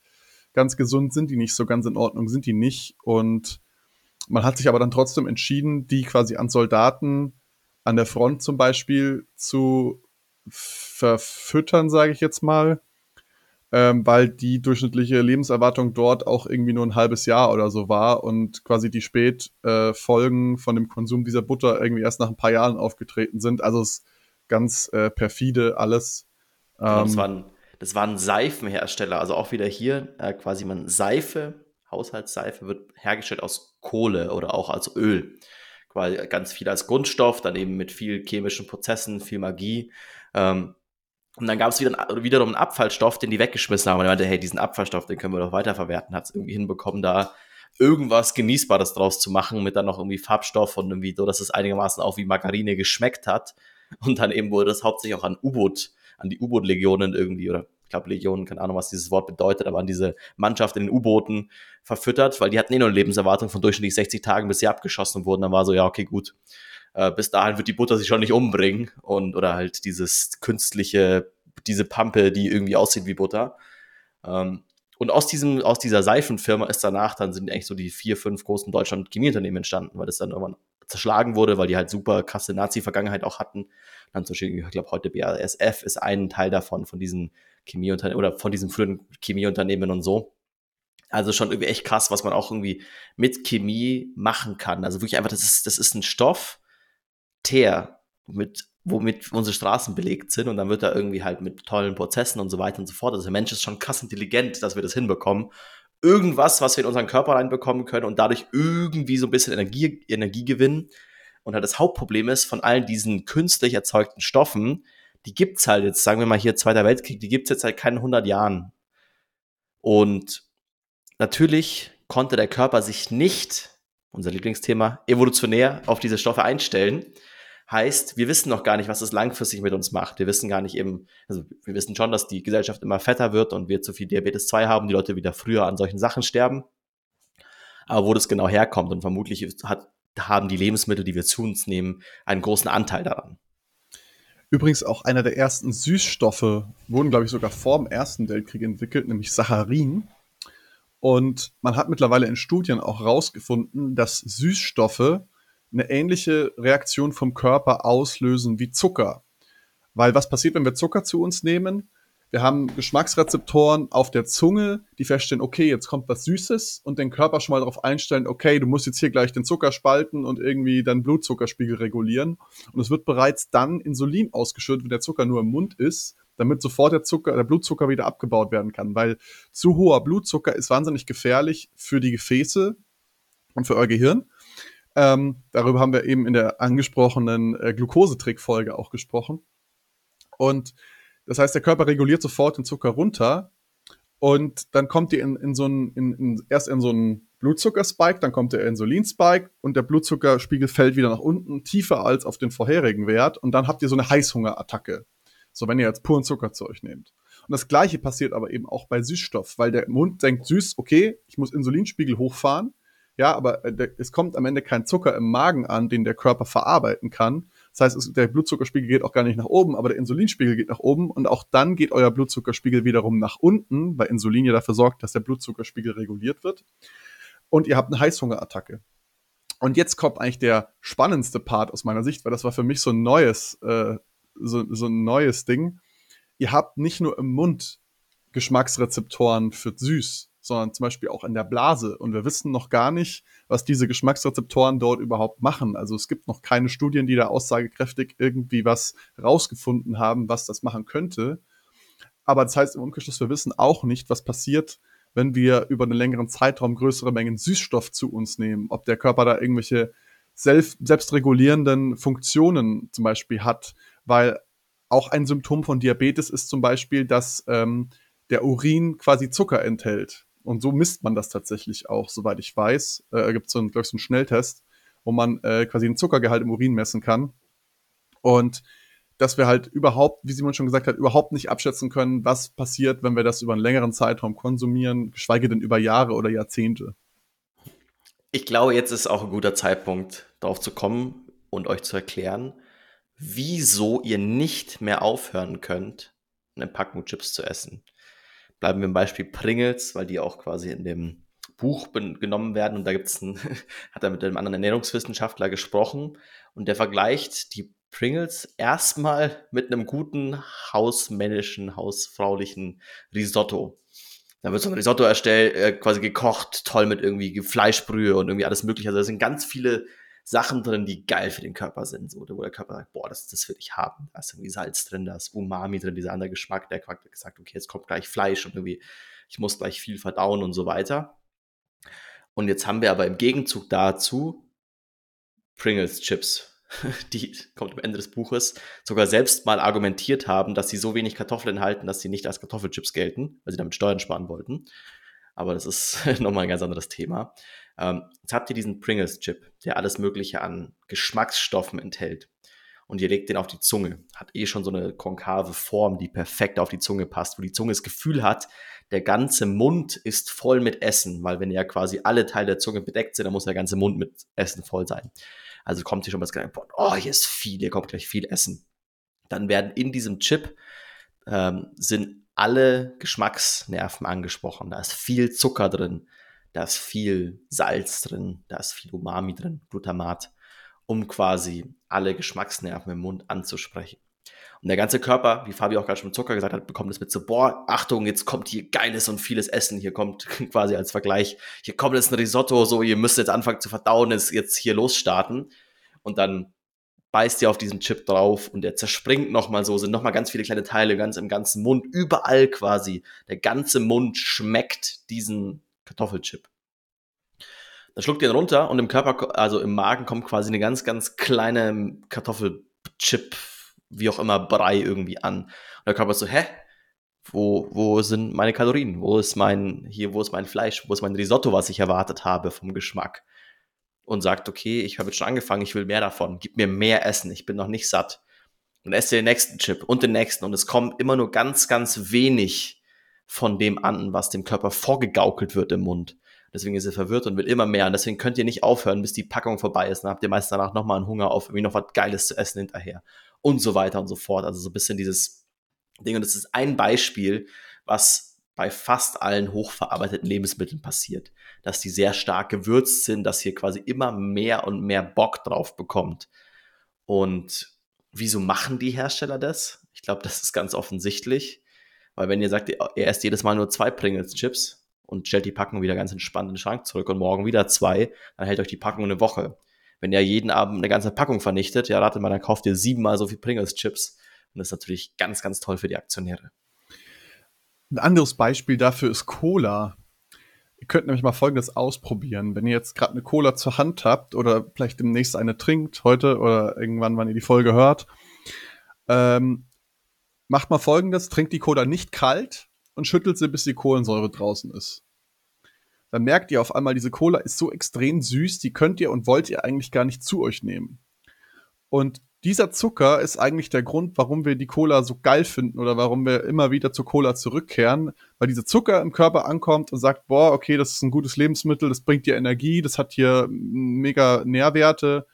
ganz gesund sind die nicht, so ganz in Ordnung sind die nicht. Und man hat sich aber dann trotzdem entschieden, die quasi an Soldaten an der Front zum Beispiel zu verfüttern, sage ich jetzt mal, ähm, weil die durchschnittliche Lebenserwartung dort auch irgendwie nur ein halbes Jahr oder so war und quasi die Spätfolgen äh, von dem Konsum dieser Butter irgendwie erst nach ein paar Jahren aufgetreten sind. Also es ist ganz äh, perfide alles. Genau, das, ähm, waren, das waren Seifenhersteller, also auch wieder hier äh, quasi man Seife Haushaltsseife wird hergestellt aus Kohle oder auch als Öl. Quasi ganz viel als Grundstoff, dann eben mit viel chemischen Prozessen, viel Magie. Ähm, und dann gab es wieder, wiederum einen Abfallstoff, den die weggeschmissen haben. Und er meinte, hey, diesen Abfallstoff, den können wir doch weiterverwerten. Hat es irgendwie hinbekommen, da irgendwas Genießbares draus zu machen, mit dann noch irgendwie Farbstoff und irgendwie so, dass es einigermaßen auch wie Margarine geschmeckt hat. Und dann eben wurde das hauptsächlich auch an U-Boot, an die U-Boot-Legionen irgendwie oder ich glaube Legionen, keine Ahnung, was dieses Wort bedeutet, aber an diese Mannschaft in den U-Booten verfüttert, weil die hatten eh nur eine Lebenserwartung von durchschnittlich 60 Tagen, bis sie abgeschossen wurden. Dann war so, ja, okay, gut. Äh, bis dahin wird die Butter sich schon nicht umbringen und oder halt dieses künstliche, diese Pampe, die irgendwie aussieht wie Butter. Ähm, und aus diesem, aus dieser Seifenfirma ist danach, dann sind eigentlich so die vier, fünf großen Deutschland Chemieunternehmen entstanden, weil das dann irgendwann zerschlagen wurde, weil die halt super krasse Nazi-Vergangenheit auch hatten. Dann zum Beispiel, ich glaube, heute BASF ist ein Teil davon, von diesen Chemieunternehmen oder von diesen frühen Chemieunternehmen und so. Also schon irgendwie echt krass, was man auch irgendwie mit Chemie machen kann. Also wirklich einfach, das ist, das ist ein Stoff, Teer, mit, womit unsere Straßen belegt sind und dann wird er irgendwie halt mit tollen Prozessen und so weiter und so fort. Also der Mensch ist schon krass intelligent, dass wir das hinbekommen. Irgendwas, was wir in unseren Körper reinbekommen können und dadurch irgendwie so ein bisschen Energie, Energie gewinnen. Und halt das Hauptproblem ist, von all diesen künstlich erzeugten Stoffen, die gibt's halt jetzt, sagen wir mal hier Zweiter Weltkrieg, die gibt's jetzt seit keinen 100 Jahren. Und natürlich konnte der Körper sich nicht unser Lieblingsthema, evolutionär auf diese Stoffe einstellen. Heißt, wir wissen noch gar nicht, was es langfristig mit uns macht. Wir wissen gar nicht eben, also wir wissen schon, dass die Gesellschaft immer fetter wird und wir zu viel Diabetes 2 haben, die Leute wieder früher an solchen Sachen sterben. Aber wo das genau herkommt und vermutlich hat, haben die Lebensmittel, die wir zu uns nehmen, einen großen Anteil daran. Übrigens auch einer der ersten Süßstoffe wurden, glaube ich, sogar vor dem Ersten Weltkrieg entwickelt, nämlich Saccharin. Und man hat mittlerweile in Studien auch herausgefunden, dass Süßstoffe eine ähnliche Reaktion vom Körper auslösen wie Zucker. Weil was passiert, wenn wir Zucker zu uns nehmen? Wir haben Geschmacksrezeptoren auf der Zunge, die feststellen, okay, jetzt kommt was Süßes und den Körper schon mal darauf einstellen, okay, du musst jetzt hier gleich den Zucker spalten und irgendwie deinen Blutzuckerspiegel regulieren. Und es wird bereits dann Insulin ausgeschüttet, wenn der Zucker nur im Mund ist damit sofort der Zucker, der Blutzucker wieder abgebaut werden kann, weil zu hoher Blutzucker ist wahnsinnig gefährlich für die Gefäße und für euer Gehirn. Ähm, darüber haben wir eben in der angesprochenen äh, Glukosetrick-Folge auch gesprochen. Und das heißt, der Körper reguliert sofort den Zucker runter und dann kommt ihr in, in so einen, in, in, erst in so einen Blutzuckerspike, dann kommt der Insulinspike und der Blutzuckerspiegel fällt wieder nach unten, tiefer als auf den vorherigen Wert und dann habt ihr so eine Heißhungerattacke. So, wenn ihr jetzt puren Zucker zu euch nehmt. Und das Gleiche passiert aber eben auch bei Süßstoff, weil der Mund denkt, süß, okay, ich muss Insulinspiegel hochfahren. Ja, aber äh, es kommt am Ende kein Zucker im Magen an, den der Körper verarbeiten kann. Das heißt, der Blutzuckerspiegel geht auch gar nicht nach oben, aber der Insulinspiegel geht nach oben und auch dann geht euer Blutzuckerspiegel wiederum nach unten, weil Insulin ja dafür sorgt, dass der Blutzuckerspiegel reguliert wird. Und ihr habt eine Heißhungerattacke. Und jetzt kommt eigentlich der spannendste Part aus meiner Sicht, weil das war für mich so ein neues äh, so, so ein neues Ding. Ihr habt nicht nur im Mund Geschmacksrezeptoren für süß, sondern zum Beispiel auch in der Blase. Und wir wissen noch gar nicht, was diese Geschmacksrezeptoren dort überhaupt machen. Also es gibt noch keine Studien, die da aussagekräftig irgendwie was rausgefunden haben, was das machen könnte. Aber das heißt im Umkehrschluss, wir wissen auch nicht, was passiert, wenn wir über einen längeren Zeitraum größere Mengen Süßstoff zu uns nehmen. Ob der Körper da irgendwelche selbst, selbstregulierenden Funktionen zum Beispiel hat, weil auch ein Symptom von Diabetes ist zum Beispiel, dass ähm, der Urin quasi Zucker enthält. Und so misst man das tatsächlich auch, soweit ich weiß. Äh, gibt so einen, so einen Schnelltest, wo man äh, quasi den Zuckergehalt im Urin messen kann. Und dass wir halt überhaupt, wie Simon schon gesagt hat, überhaupt nicht abschätzen können, was passiert, wenn wir das über einen längeren Zeitraum konsumieren, geschweige denn über Jahre oder Jahrzehnte. Ich glaube, jetzt ist auch ein guter Zeitpunkt, darauf zu kommen und euch zu erklären, wieso ihr nicht mehr aufhören könnt, eine Packung Chips zu essen. Bleiben wir im Beispiel Pringles, weil die auch quasi in dem Buch genommen werden und da gibt's ein, hat er mit einem anderen Ernährungswissenschaftler gesprochen und der vergleicht die Pringles erstmal mit einem guten hausmännischen, hausfraulichen Risotto. Da wird so ein Risotto erstellt, äh, quasi gekocht, toll mit irgendwie Fleischbrühe und irgendwie alles mögliche. Also da sind ganz viele Sachen drin, die geil für den Körper sind, so, wo der Körper sagt, boah, das, das will ich haben. Da ist irgendwie Salz drin, da ist Umami drin, dieser andere Geschmack, der Quack gesagt, okay, jetzt kommt gleich Fleisch und irgendwie, ich muss gleich viel verdauen und so weiter. Und jetzt haben wir aber im Gegenzug dazu Pringles Chips, die, kommt am Ende des Buches, sogar selbst mal argumentiert haben, dass sie so wenig Kartoffeln enthalten, dass sie nicht als Kartoffelchips gelten, weil sie damit Steuern sparen wollten. Aber das ist nochmal ein ganz anderes Thema. Ähm, jetzt habt ihr diesen Pringles-Chip, der alles Mögliche an Geschmacksstoffen enthält. Und ihr legt den auf die Zunge. Hat eh schon so eine konkave Form, die perfekt auf die Zunge passt, wo die Zunge das Gefühl hat, der ganze Mund ist voll mit Essen, weil wenn ja quasi alle Teile der Zunge bedeckt sind, dann muss der ganze Mund mit Essen voll sein. Also kommt hier schon mal das Gedanke, oh, hier ist viel, hier kommt gleich viel Essen. Dann werden in diesem Chip ähm, sind alle Geschmacksnerven angesprochen. Da ist viel Zucker drin, da ist viel Salz drin, da ist viel Umami drin, Glutamat, um quasi alle Geschmacksnerven im Mund anzusprechen. Und der ganze Körper, wie Fabi auch gerade schon mit Zucker gesagt hat, bekommt es mit so, boah, Achtung, jetzt kommt hier geiles und vieles Essen. Hier kommt quasi als Vergleich, hier kommt jetzt ein Risotto, so, ihr müsst jetzt anfangen zu verdauen, ist jetzt hier losstarten. Und dann beißt ihr auf diesen Chip drauf und der zerspringt nochmal so, sind nochmal ganz viele kleine Teile ganz im ganzen Mund, überall quasi. Der ganze Mund schmeckt diesen Kartoffelchip. Dann schluckt ihr ihn runter und im Körper, also im Magen kommt quasi eine ganz, ganz kleine Kartoffelchip, wie auch immer, Brei irgendwie an. Und der Körper ist so, hä? Wo, wo sind meine Kalorien? Wo ist mein, hier, wo ist mein Fleisch? Wo ist mein Risotto, was ich erwartet habe vom Geschmack? und sagt, okay, ich habe jetzt schon angefangen, ich will mehr davon, gib mir mehr Essen, ich bin noch nicht satt. Und esst den nächsten Chip und den nächsten und es kommt immer nur ganz, ganz wenig von dem an, was dem Körper vorgegaukelt wird im Mund. Deswegen ist er verwirrt und will immer mehr. Und deswegen könnt ihr nicht aufhören, bis die Packung vorbei ist. Dann habt ihr meist danach nochmal einen Hunger auf irgendwie noch was Geiles zu essen hinterher. Und so weiter und so fort. Also so ein bisschen dieses Ding. Und das ist ein Beispiel, was bei fast allen hochverarbeiteten Lebensmitteln passiert. Dass die sehr stark gewürzt sind, dass ihr quasi immer mehr und mehr Bock drauf bekommt. Und wieso machen die Hersteller das? Ich glaube, das ist ganz offensichtlich. Weil wenn ihr sagt, ihr esst jedes Mal nur zwei Pringles-Chips, und stellt die Packung wieder ganz entspannt in den Schrank zurück und morgen wieder zwei, dann hält euch die Packung eine Woche. Wenn ihr jeden Abend eine ganze Packung vernichtet, ja, rate mal, dann kauft ihr siebenmal so viel Pringles-Chips. Und das ist natürlich ganz, ganz toll für die Aktionäre. Ein anderes Beispiel dafür ist Cola. Ihr könnt nämlich mal Folgendes ausprobieren. Wenn ihr jetzt gerade eine Cola zur Hand habt oder vielleicht demnächst eine trinkt, heute oder irgendwann, wann ihr die Folge hört, ähm, macht mal Folgendes, trinkt die Cola nicht kalt, und schüttelt sie, bis die Kohlensäure draußen ist. Dann merkt ihr auf einmal, diese Cola ist so extrem süß, die könnt ihr und wollt ihr eigentlich gar nicht zu euch nehmen. Und dieser Zucker ist eigentlich der Grund, warum wir die Cola so geil finden oder warum wir immer wieder zur Cola zurückkehren, weil dieser Zucker im Körper ankommt und sagt, boah, okay, das ist ein gutes Lebensmittel, das bringt dir Energie, das hat hier mega Nährwerte,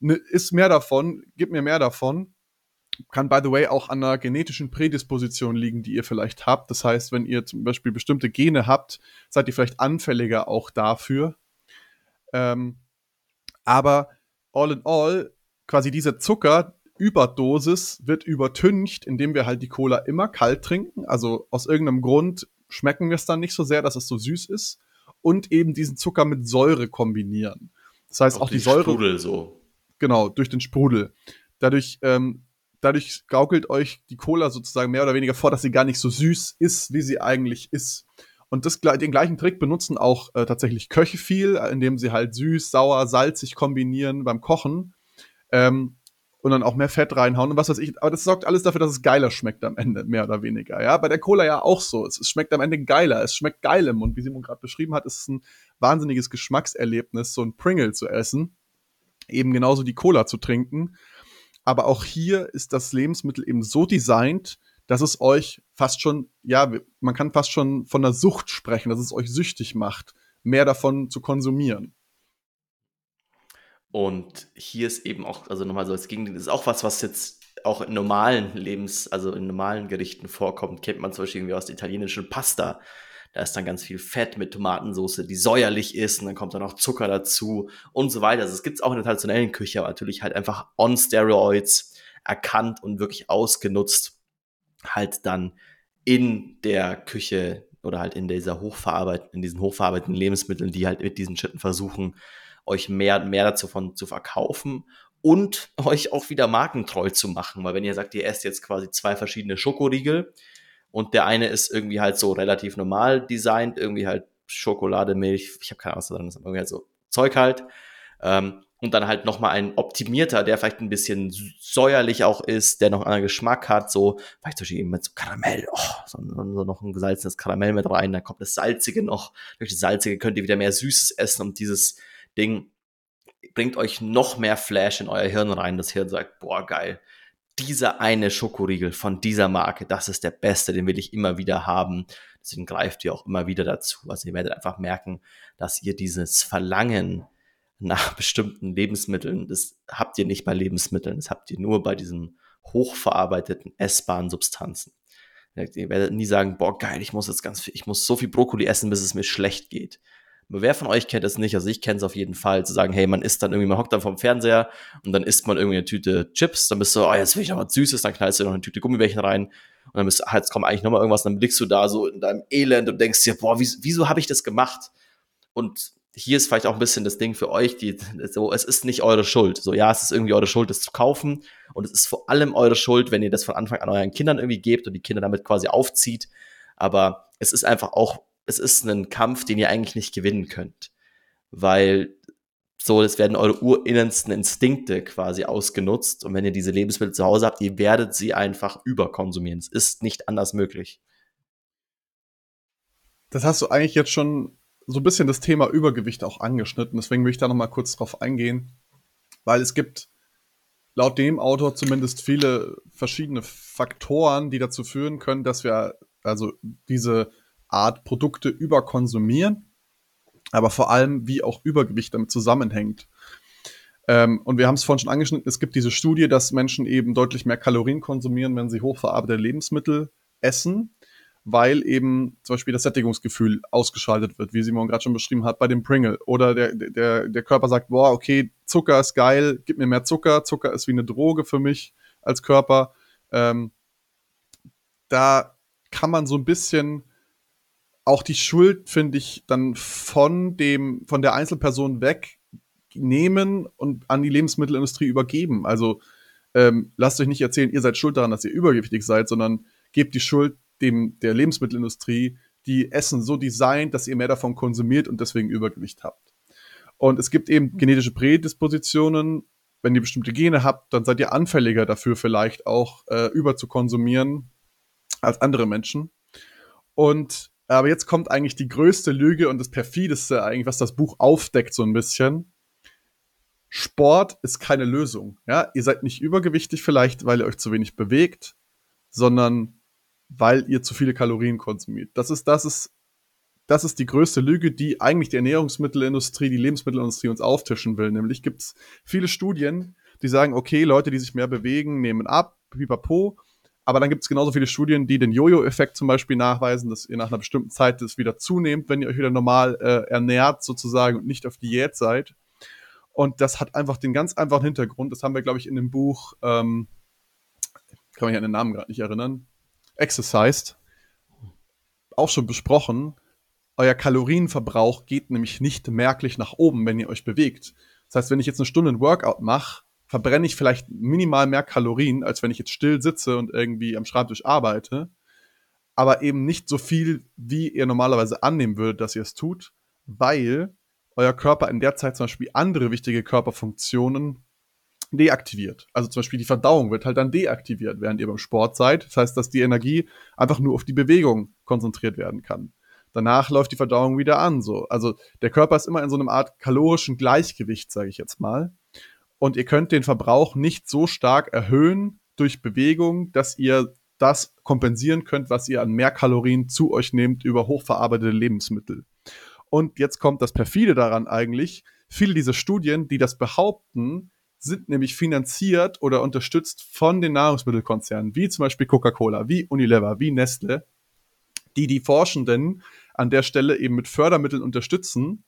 ist mehr davon, gib mir mehr davon kann, by the way, auch an einer genetischen Prädisposition liegen, die ihr vielleicht habt. Das heißt, wenn ihr zum Beispiel bestimmte Gene habt, seid ihr vielleicht anfälliger auch dafür. Ähm, aber all in all, quasi diese Zuckerüberdosis wird übertüncht, indem wir halt die Cola immer kalt trinken. Also aus irgendeinem Grund schmecken wir es dann nicht so sehr, dass es so süß ist. Und eben diesen Zucker mit Säure kombinieren. Das heißt, auch, auch die Säure. Sprudel so. Genau, durch den Sprudel. Dadurch ähm, dadurch gaukelt euch die Cola sozusagen mehr oder weniger vor, dass sie gar nicht so süß ist, wie sie eigentlich ist. Und das, den gleichen Trick benutzen auch äh, tatsächlich Köche viel, indem sie halt süß, sauer, salzig kombinieren beim Kochen. Ähm, und dann auch mehr Fett reinhauen und was weiß ich. Aber das sorgt alles dafür, dass es geiler schmeckt am Ende, mehr oder weniger. Ja, bei der Cola ja auch so. Es, es schmeckt am Ende geiler. Es schmeckt geil im Mund. Wie Simon gerade beschrieben hat, ist es ein wahnsinniges Geschmackserlebnis, so ein Pringle zu essen. Eben genauso die Cola zu trinken. Aber auch hier ist das Lebensmittel eben so designt, dass es euch fast schon, ja, man kann fast schon von der Sucht sprechen, dass es euch süchtig macht, mehr davon zu konsumieren. Und hier ist eben auch, also nochmal so als Gegenteil, ist auch was, was jetzt auch in normalen Lebens-, also in normalen Gerichten vorkommt. Kennt man zum Beispiel irgendwie aus der italienischen Pasta. Da ist dann ganz viel Fett mit Tomatensauce, die säuerlich ist und dann kommt dann noch Zucker dazu und so weiter. Also es gibt es auch in der traditionellen Küche, aber natürlich halt einfach on Steroids erkannt und wirklich ausgenutzt, halt dann in der Küche oder halt in dieser hochverarbeiteten, in diesen hochverarbeiteten Lebensmitteln, die halt mit diesen Schritten versuchen, euch mehr, mehr dazu von, zu verkaufen und euch auch wieder markentreu zu machen. Weil wenn ihr sagt, ihr esst jetzt quasi zwei verschiedene Schokoriegel, und der eine ist irgendwie halt so relativ normal designt, irgendwie halt Schokolade, Milch, ich habe keine Ahnung, was dran ist, irgendwie halt so Zeug halt. Ähm, und dann halt nochmal ein optimierter, der vielleicht ein bisschen säuerlich auch ist, der noch einen Geschmack hat, so, vielleicht zum Beispiel eben mit so Karamell, oh, so, so noch ein gesalzenes Karamell mit rein, dann kommt das Salzige noch. Durch das Salzige könnt ihr wieder mehr Süßes essen und dieses Ding bringt euch noch mehr Flash in euer Hirn rein. Das Hirn sagt, boah, geil dieser eine Schokoriegel von dieser Marke, das ist der beste, den will ich immer wieder haben. Deswegen greift ihr auch immer wieder dazu. Also ihr werdet einfach merken, dass ihr dieses Verlangen nach bestimmten Lebensmitteln, das habt ihr nicht bei Lebensmitteln, das habt ihr nur bei diesen hochverarbeiteten essbaren Substanzen. Ihr werdet nie sagen, boah, geil, ich muss jetzt ganz viel, ich muss so viel Brokkoli essen, bis es mir schlecht geht. Wer von euch kennt es nicht? Also ich kenne es auf jeden Fall, zu sagen, hey, man isst dann irgendwie, man hockt dann vom Fernseher und dann isst man irgendwie eine Tüte Chips, dann bist du, oh, jetzt will ich noch was Süßes, dann knallst du noch eine Tüte Gummibärchen rein und dann bist du, ah, jetzt kommt eigentlich noch mal irgendwas, dann blickst du da so in deinem Elend und denkst dir, boah, wieso, wieso habe ich das gemacht? Und hier ist vielleicht auch ein bisschen das Ding für euch, die, so, es ist nicht eure Schuld. So, ja, es ist irgendwie eure Schuld, das zu kaufen. Und es ist vor allem eure Schuld, wenn ihr das von Anfang an euren Kindern irgendwie gebt und die Kinder damit quasi aufzieht. Aber es ist einfach auch, es ist ein Kampf, den ihr eigentlich nicht gewinnen könnt weil so, es werden eure urinnensten Instinkte quasi ausgenutzt. Und wenn ihr diese Lebensmittel zu Hause habt, ihr werdet sie einfach überkonsumieren. Es ist nicht anders möglich. Das hast du eigentlich jetzt schon so ein bisschen das Thema Übergewicht auch angeschnitten, deswegen will ich da noch mal kurz drauf eingehen, weil es gibt laut dem Autor zumindest viele verschiedene Faktoren, die dazu führen können, dass wir also diese Art Produkte überkonsumieren, aber vor allem, wie auch Übergewicht damit zusammenhängt. Ähm, und wir haben es vorhin schon angeschnitten, es gibt diese Studie, dass Menschen eben deutlich mehr Kalorien konsumieren, wenn sie hochverarbeitete Lebensmittel essen, weil eben zum Beispiel das Sättigungsgefühl ausgeschaltet wird, wie Simon gerade schon beschrieben hat, bei dem Pringle. Oder der, der, der Körper sagt, boah, okay, Zucker ist geil, gib mir mehr Zucker. Zucker ist wie eine Droge für mich als Körper. Ähm, da kann man so ein bisschen auch die Schuld, finde ich, dann von dem, von der Einzelperson wegnehmen und an die Lebensmittelindustrie übergeben. Also ähm, lasst euch nicht erzählen, ihr seid schuld daran, dass ihr übergewichtig seid, sondern gebt die Schuld dem, der Lebensmittelindustrie, die Essen so designt, dass ihr mehr davon konsumiert und deswegen Übergewicht habt. Und es gibt eben genetische Prädispositionen. Wenn ihr bestimmte Gene habt, dann seid ihr anfälliger dafür, vielleicht auch äh, über zu konsumieren als andere Menschen. Und aber jetzt kommt eigentlich die größte Lüge und das perfideste eigentlich, was das Buch aufdeckt so ein bisschen. Sport ist keine Lösung. Ja, ihr seid nicht übergewichtig vielleicht, weil ihr euch zu wenig bewegt, sondern weil ihr zu viele Kalorien konsumiert. Das ist, das ist das ist die größte Lüge, die eigentlich die Ernährungsmittelindustrie, die Lebensmittelindustrie uns auftischen will. Nämlich gibt es viele Studien, die sagen, okay, Leute, die sich mehr bewegen, nehmen ab, pipapo. Aber dann gibt es genauso viele Studien, die den Jojo-Effekt zum Beispiel nachweisen, dass ihr nach einer bestimmten Zeit das wieder zunehmt, wenn ihr euch wieder normal äh, ernährt sozusagen und nicht auf Diät seid. Und das hat einfach den ganz einfachen Hintergrund. Das haben wir, glaube ich, in dem Buch, ähm, kann mich an den Namen gerade nicht erinnern, Exercised, auch schon besprochen euer Kalorienverbrauch geht nämlich nicht merklich nach oben, wenn ihr euch bewegt. Das heißt, wenn ich jetzt eine Stunde ein Workout mache, verbrenne ich vielleicht minimal mehr Kalorien, als wenn ich jetzt still sitze und irgendwie am Schreibtisch arbeite. Aber eben nicht so viel, wie ihr normalerweise annehmen würdet, dass ihr es tut, weil euer Körper in der Zeit zum Beispiel andere wichtige Körperfunktionen deaktiviert. Also zum Beispiel die Verdauung wird halt dann deaktiviert, während ihr beim Sport seid. Das heißt, dass die Energie einfach nur auf die Bewegung konzentriert werden kann danach läuft die Verdauung wieder an. So. Also der Körper ist immer in so einer Art kalorischen Gleichgewicht, sage ich jetzt mal. Und ihr könnt den Verbrauch nicht so stark erhöhen durch Bewegung, dass ihr das kompensieren könnt, was ihr an mehr Kalorien zu euch nehmt über hochverarbeitete Lebensmittel. Und jetzt kommt das perfide daran eigentlich. Viele dieser Studien, die das behaupten, sind nämlich finanziert oder unterstützt von den Nahrungsmittelkonzernen, wie zum Beispiel Coca-Cola, wie Unilever, wie Nestle, die die Forschenden an der Stelle eben mit Fördermitteln unterstützen.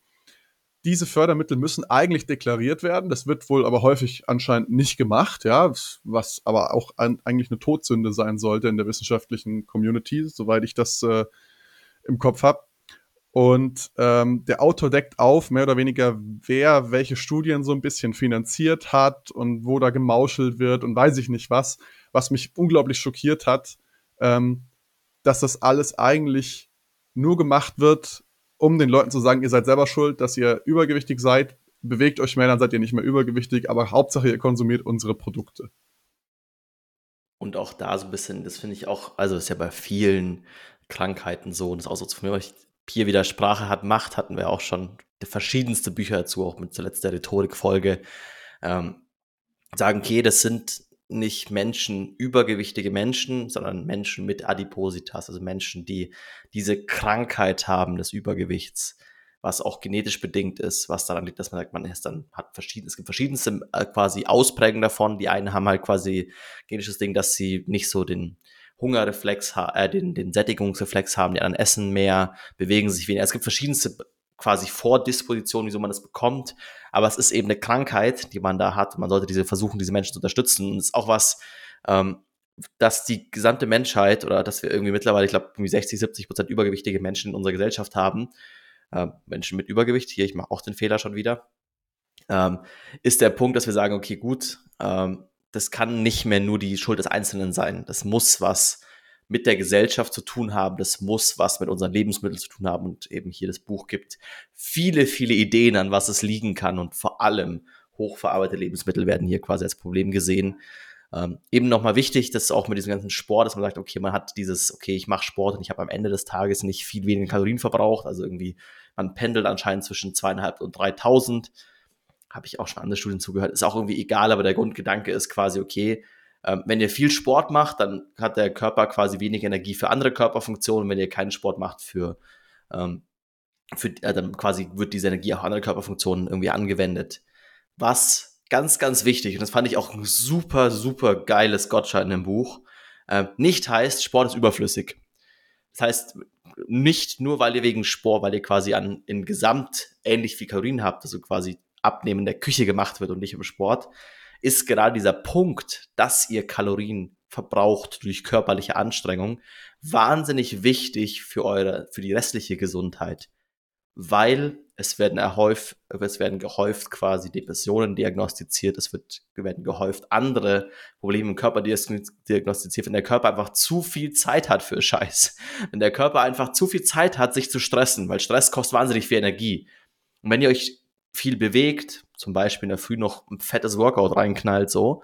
Diese Fördermittel müssen eigentlich deklariert werden. Das wird wohl aber häufig anscheinend nicht gemacht, ja, was aber auch an, eigentlich eine Todsünde sein sollte in der wissenschaftlichen Community, soweit ich das äh, im Kopf habe. Und ähm, der Autor deckt auf, mehr oder weniger, wer welche Studien so ein bisschen finanziert hat und wo da gemauschelt wird und weiß ich nicht was, was mich unglaublich schockiert hat. Ähm, dass das alles eigentlich nur gemacht wird, um den Leuten zu sagen, ihr seid selber schuld, dass ihr übergewichtig seid, bewegt euch mehr, dann seid ihr nicht mehr übergewichtig, aber Hauptsache ihr konsumiert unsere Produkte. Und auch da so ein bisschen, das finde ich auch, also ist ja bei vielen Krankheiten so, und das ist auch so zu mir, hier wieder Sprache hat Macht, hatten wir auch schon verschiedenste Bücher dazu, auch mit zuletzt der Rhetorikfolge, ähm, sagen, okay, das sind nicht Menschen, übergewichtige Menschen, sondern Menschen mit Adipositas, also Menschen, die diese Krankheit haben des Übergewichts, was auch genetisch bedingt ist, was daran liegt, dass man sagt, man ist dann hat verschiedene, es gibt verschiedenste äh, quasi Ausprägungen davon. Die einen haben halt quasi genetisches Ding, dass sie nicht so den Hungerreflex, äh, den, den Sättigungsreflex haben, die anderen essen mehr, bewegen sich weniger. Es gibt verschiedenste quasi Vordisposition, wieso man das bekommt. Aber es ist eben eine Krankheit, die man da hat. Man sollte diese versuchen, diese Menschen zu unterstützen. Und es ist auch was, ähm, dass die gesamte Menschheit oder dass wir irgendwie mittlerweile, ich glaube, irgendwie 60, 70 Prozent übergewichtige Menschen in unserer Gesellschaft haben. Ähm, Menschen mit Übergewicht, hier, ich mache auch den Fehler schon wieder. Ähm, ist der Punkt, dass wir sagen, okay, gut, ähm, das kann nicht mehr nur die Schuld des Einzelnen sein. Das muss was mit der Gesellschaft zu tun haben. Das muss was mit unseren Lebensmitteln zu tun haben. Und eben hier das Buch gibt viele, viele Ideen, an was es liegen kann. Und vor allem hochverarbeitete Lebensmittel werden hier quasi als Problem gesehen. Ähm, eben nochmal wichtig, dass auch mit diesem ganzen Sport, dass man sagt, okay, man hat dieses, okay, ich mache Sport und ich habe am Ende des Tages nicht viel weniger Kalorien verbraucht. Also irgendwie, Man pendelt anscheinend zwischen zweieinhalb und 3000. Habe ich auch schon andere Studien zugehört. Ist auch irgendwie egal, aber der Grundgedanke ist quasi, okay, wenn ihr viel Sport macht, dann hat der Körper quasi wenig Energie für andere Körperfunktionen. Wenn ihr keinen Sport macht für, ähm, für äh, dann quasi wird diese Energie auch andere Körperfunktionen irgendwie angewendet. Was ganz, ganz wichtig, und das fand ich auch ein super, super geiles Gottschalk in dem Buch, äh, nicht heißt, Sport ist überflüssig. Das heißt, nicht nur, weil ihr wegen Sport, weil ihr quasi an, in Gesamt ähnlich viel Kalorien habt, also quasi Abnehmen in der Küche gemacht wird und nicht im Sport, ist gerade dieser Punkt, dass ihr Kalorien verbraucht durch körperliche Anstrengung, wahnsinnig wichtig für eure, für die restliche Gesundheit. Weil es werden erhäuft, es werden gehäuft quasi Depressionen diagnostiziert, es wird, werden gehäuft andere Probleme im Körper diagnostiziert, wenn der Körper einfach zu viel Zeit hat für Scheiß. Wenn der Körper einfach zu viel Zeit hat, sich zu stressen, weil Stress kostet wahnsinnig viel Energie. Und wenn ihr euch viel bewegt, zum Beispiel in der Früh noch ein fettes Workout reinknallt, so,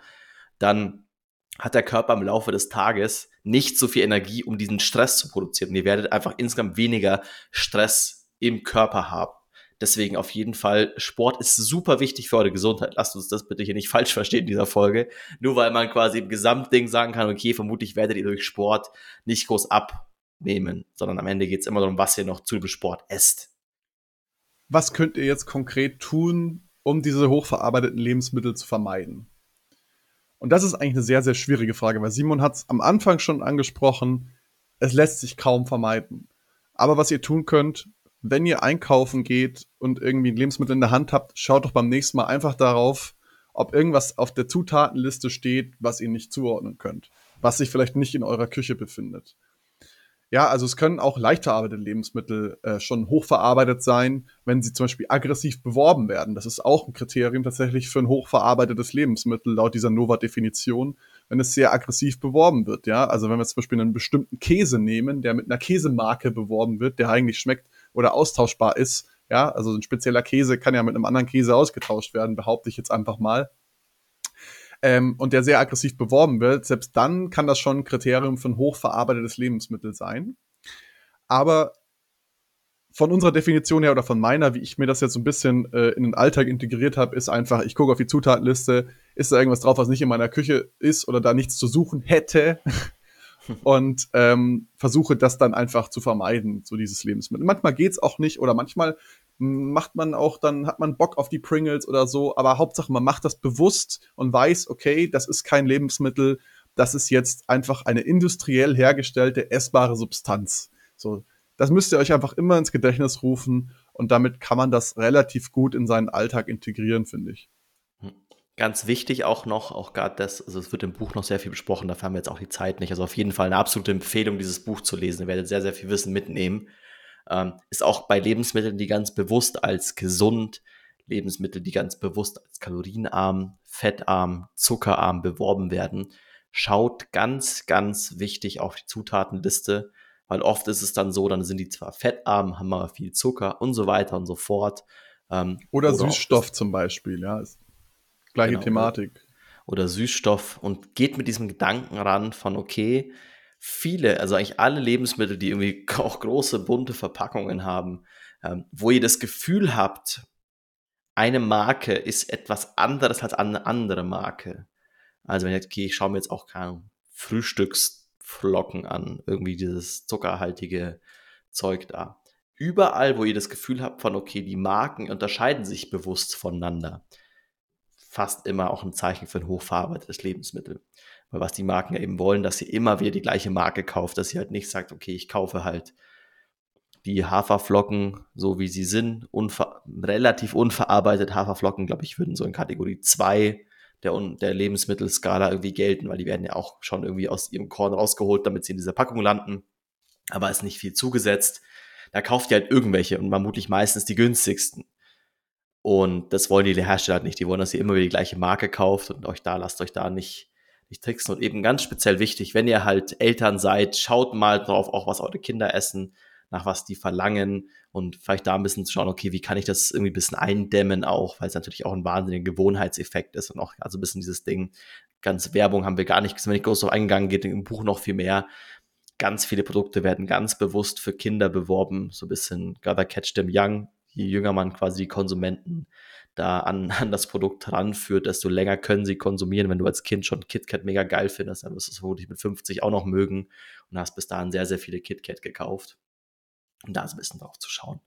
dann hat der Körper im Laufe des Tages nicht so viel Energie, um diesen Stress zu produzieren. Und ihr werdet einfach insgesamt weniger Stress im Körper haben. Deswegen auf jeden Fall, Sport ist super wichtig für eure Gesundheit. Lasst uns das bitte hier nicht falsch verstehen in dieser Folge. Nur weil man quasi im Gesamtding sagen kann, okay, vermutlich werdet ihr durch Sport nicht groß abnehmen, sondern am Ende geht es immer darum, was ihr noch zu dem Sport esst. Was könnt ihr jetzt konkret tun, um diese hochverarbeiteten Lebensmittel zu vermeiden? Und das ist eigentlich eine sehr, sehr schwierige Frage, weil Simon hat es am Anfang schon angesprochen, es lässt sich kaum vermeiden. Aber was ihr tun könnt, wenn ihr einkaufen geht und irgendwie ein Lebensmittel in der Hand habt, schaut doch beim nächsten Mal einfach darauf, ob irgendwas auf der Zutatenliste steht, was ihr nicht zuordnen könnt, was sich vielleicht nicht in eurer Küche befindet. Ja, also es können auch leicht verarbeitete Lebensmittel äh, schon hochverarbeitet sein, wenn sie zum Beispiel aggressiv beworben werden. Das ist auch ein Kriterium tatsächlich für ein hochverarbeitetes Lebensmittel laut dieser Nova-Definition, wenn es sehr aggressiv beworben wird. Ja, also wenn wir zum Beispiel einen bestimmten Käse nehmen, der mit einer Käsemarke beworben wird, der eigentlich schmeckt oder austauschbar ist. Ja, also ein spezieller Käse kann ja mit einem anderen Käse ausgetauscht werden, behaupte ich jetzt einfach mal ähm, und der sehr aggressiv beworben wird, selbst dann kann das schon ein Kriterium für ein hochverarbeitetes Lebensmittel sein. Aber von unserer Definition her oder von meiner, wie ich mir das jetzt so ein bisschen äh, in den Alltag integriert habe, ist einfach, ich gucke auf die Zutatenliste, ist da irgendwas drauf, was nicht in meiner Küche ist oder da nichts zu suchen hätte und ähm, versuche das dann einfach zu vermeiden, so dieses Lebensmittel. Manchmal geht's auch nicht oder manchmal macht man auch, dann hat man Bock auf die Pringles oder so, aber Hauptsache man macht das bewusst und weiß, okay, das ist kein Lebensmittel, das ist jetzt einfach eine industriell hergestellte essbare Substanz. So, das müsst ihr euch einfach immer ins Gedächtnis rufen und damit kann man das relativ gut in seinen Alltag integrieren, finde ich. Hm. Ganz wichtig auch noch, auch gerade das, also es wird im Buch noch sehr viel besprochen, dafür haben wir jetzt auch die Zeit nicht. Also auf jeden Fall eine absolute Empfehlung, dieses Buch zu lesen. Ihr werdet sehr, sehr viel Wissen mitnehmen. Ähm, ist auch bei Lebensmitteln, die ganz bewusst als gesund, Lebensmittel, die ganz bewusst als kalorienarm, fettarm, zuckerarm beworben werden. Schaut ganz, ganz wichtig auf die Zutatenliste, weil oft ist es dann so, dann sind die zwar fettarm, haben aber viel Zucker und so weiter und so fort. Ähm, oder, oder, Süßstoff zum Beispiel, ja. Ist gleiche genau, Thematik. Oder Süßstoff und geht mit diesem Gedanken ran von, okay, viele, also eigentlich alle Lebensmittel, die irgendwie auch große, bunte Verpackungen haben, ähm, wo ihr das Gefühl habt, eine Marke ist etwas anderes als eine andere Marke. Also wenn ihr okay, ich schaue mir jetzt auch keine Frühstücksflocken an, irgendwie dieses zuckerhaltige Zeug da. Überall, wo ihr das Gefühl habt von, okay, die Marken unterscheiden sich bewusst voneinander, fast immer auch ein Zeichen für ein hochverarbeitetes Lebensmittel. Weil was die Marken ja eben wollen, dass sie immer wieder die gleiche Marke kauft, dass sie halt nicht sagt, okay, ich kaufe halt die Haferflocken, so wie sie sind, unver relativ unverarbeitet Haferflocken, glaube ich, würden so in Kategorie 2 der, der Lebensmittelskala irgendwie gelten, weil die werden ja auch schon irgendwie aus ihrem Korn rausgeholt, damit sie in dieser Packung landen. Aber ist nicht viel zugesetzt. Da kauft ihr halt irgendwelche und vermutlich meistens die günstigsten. Und das wollen die Hersteller halt nicht. Die wollen, dass ihr immer wieder die gleiche Marke kauft und euch da, lasst euch da nicht nicht tricksen. Und eben ganz speziell wichtig, wenn ihr halt Eltern seid, schaut mal drauf, auch was eure Kinder essen, nach was die verlangen und vielleicht da ein bisschen zu schauen, okay, wie kann ich das irgendwie ein bisschen eindämmen auch, weil es natürlich auch ein wahnsinniger Gewohnheitseffekt ist und auch also ein bisschen dieses Ding, ganz Werbung haben wir gar nicht, sind wir nicht groß drauf eingegangen, geht im Buch noch viel mehr. ganz viele Produkte werden ganz bewusst für Kinder beworben, so ein bisschen gotta catch them young. Je jünger man quasi die Konsumenten da an, an das Produkt ranführt, desto länger können sie konsumieren. Wenn du als Kind schon KitKat mega geil findest, dann wirst du es vermutlich mit 50 auch noch mögen und hast bis dahin sehr, sehr viele KitKat gekauft. Und da ist ein bisschen drauf zu schauen.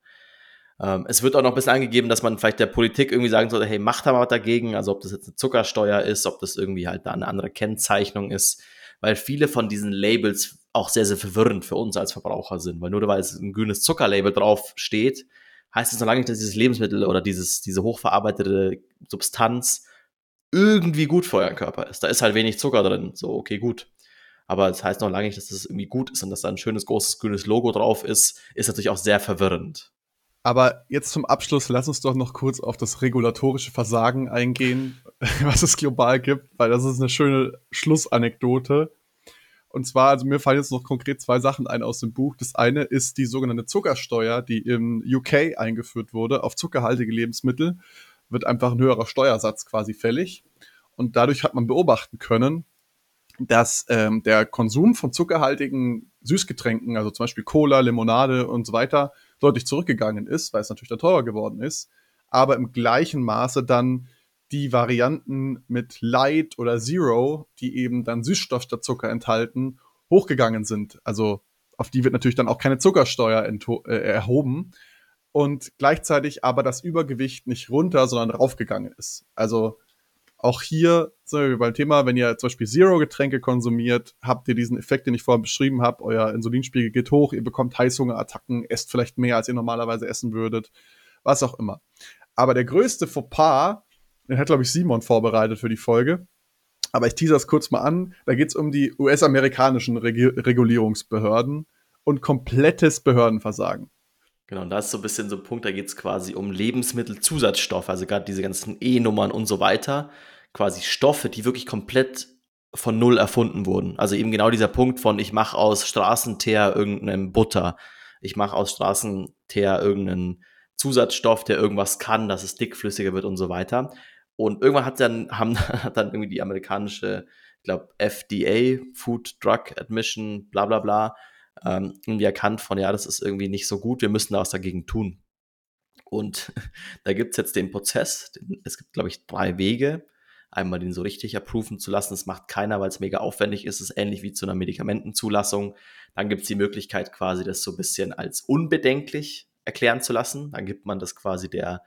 Ähm, es wird auch noch ein bisschen angegeben, dass man vielleicht der Politik irgendwie sagen sollte, hey, macht da mal was dagegen. Also ob das jetzt eine Zuckersteuer ist, ob das irgendwie halt da eine andere Kennzeichnung ist. Weil viele von diesen Labels auch sehr, sehr verwirrend für uns als Verbraucher sind. Weil nur weil es ein grünes Zuckerlabel drauf steht, heißt es noch lange nicht, dass dieses Lebensmittel oder dieses, diese hochverarbeitete Substanz irgendwie gut für euren Körper ist. Da ist halt wenig Zucker drin. So, okay, gut. Aber das heißt noch lange nicht, dass das irgendwie gut ist und dass da ein schönes, großes, grünes Logo drauf ist, ist natürlich auch sehr verwirrend. Aber jetzt zum Abschluss, lass uns doch noch kurz auf das regulatorische Versagen eingehen, was es global gibt, weil das ist eine schöne Schlussanekdote. Und zwar, also mir fallen jetzt noch konkret zwei Sachen ein aus dem Buch. Das eine ist die sogenannte Zuckersteuer, die im UK eingeführt wurde auf zuckerhaltige Lebensmittel. Wird einfach ein höherer Steuersatz quasi fällig. Und dadurch hat man beobachten können, dass ähm, der Konsum von zuckerhaltigen Süßgetränken, also zum Beispiel Cola, Limonade und so weiter, deutlich zurückgegangen ist, weil es natürlich da teurer geworden ist. Aber im gleichen Maße dann die Varianten mit Light oder Zero, die eben dann Süßstoff statt Zucker enthalten, hochgegangen sind. Also auf die wird natürlich dann auch keine Zuckersteuer äh, erhoben. Und gleichzeitig aber das Übergewicht nicht runter, sondern raufgegangen ist. Also auch hier sind wir beim Thema, wenn ihr zum Beispiel Zero-Getränke konsumiert, habt ihr diesen Effekt, den ich vorhin beschrieben habe, euer Insulinspiegel geht hoch, ihr bekommt Heißhungerattacken, esst vielleicht mehr, als ihr normalerweise essen würdet, was auch immer. Aber der größte Fauxpas den hat, glaube ich, Simon vorbereitet für die Folge. Aber ich teaser es kurz mal an. Da geht es um die US-amerikanischen Regu Regulierungsbehörden und komplettes Behördenversagen. Genau, und da ist so ein bisschen so ein Punkt, da geht es quasi um Lebensmittelzusatzstoffe, also gerade diese ganzen E-Nummern und so weiter. Quasi Stoffe, die wirklich komplett von null erfunden wurden. Also eben genau dieser Punkt von, ich mache aus Straßenteer irgendeinem Butter, ich mache aus Straßenteer irgendeinen Zusatzstoff, der irgendwas kann, dass es dickflüssiger wird und so weiter. Und irgendwann hat dann, haben, hat dann irgendwie die amerikanische, ich glaube, FDA, Food Drug Admission, bla bla bla, ähm, irgendwie erkannt von, ja, das ist irgendwie nicht so gut, wir müssen da was dagegen tun. Und da gibt es jetzt den Prozess, es gibt, glaube ich, drei Wege. Einmal den so richtig approven zu lassen, das macht keiner, weil es mega aufwendig ist, das ist ähnlich wie zu einer Medikamentenzulassung. Dann gibt es die Möglichkeit quasi, das so ein bisschen als unbedenklich erklären zu lassen. Dann gibt man das quasi der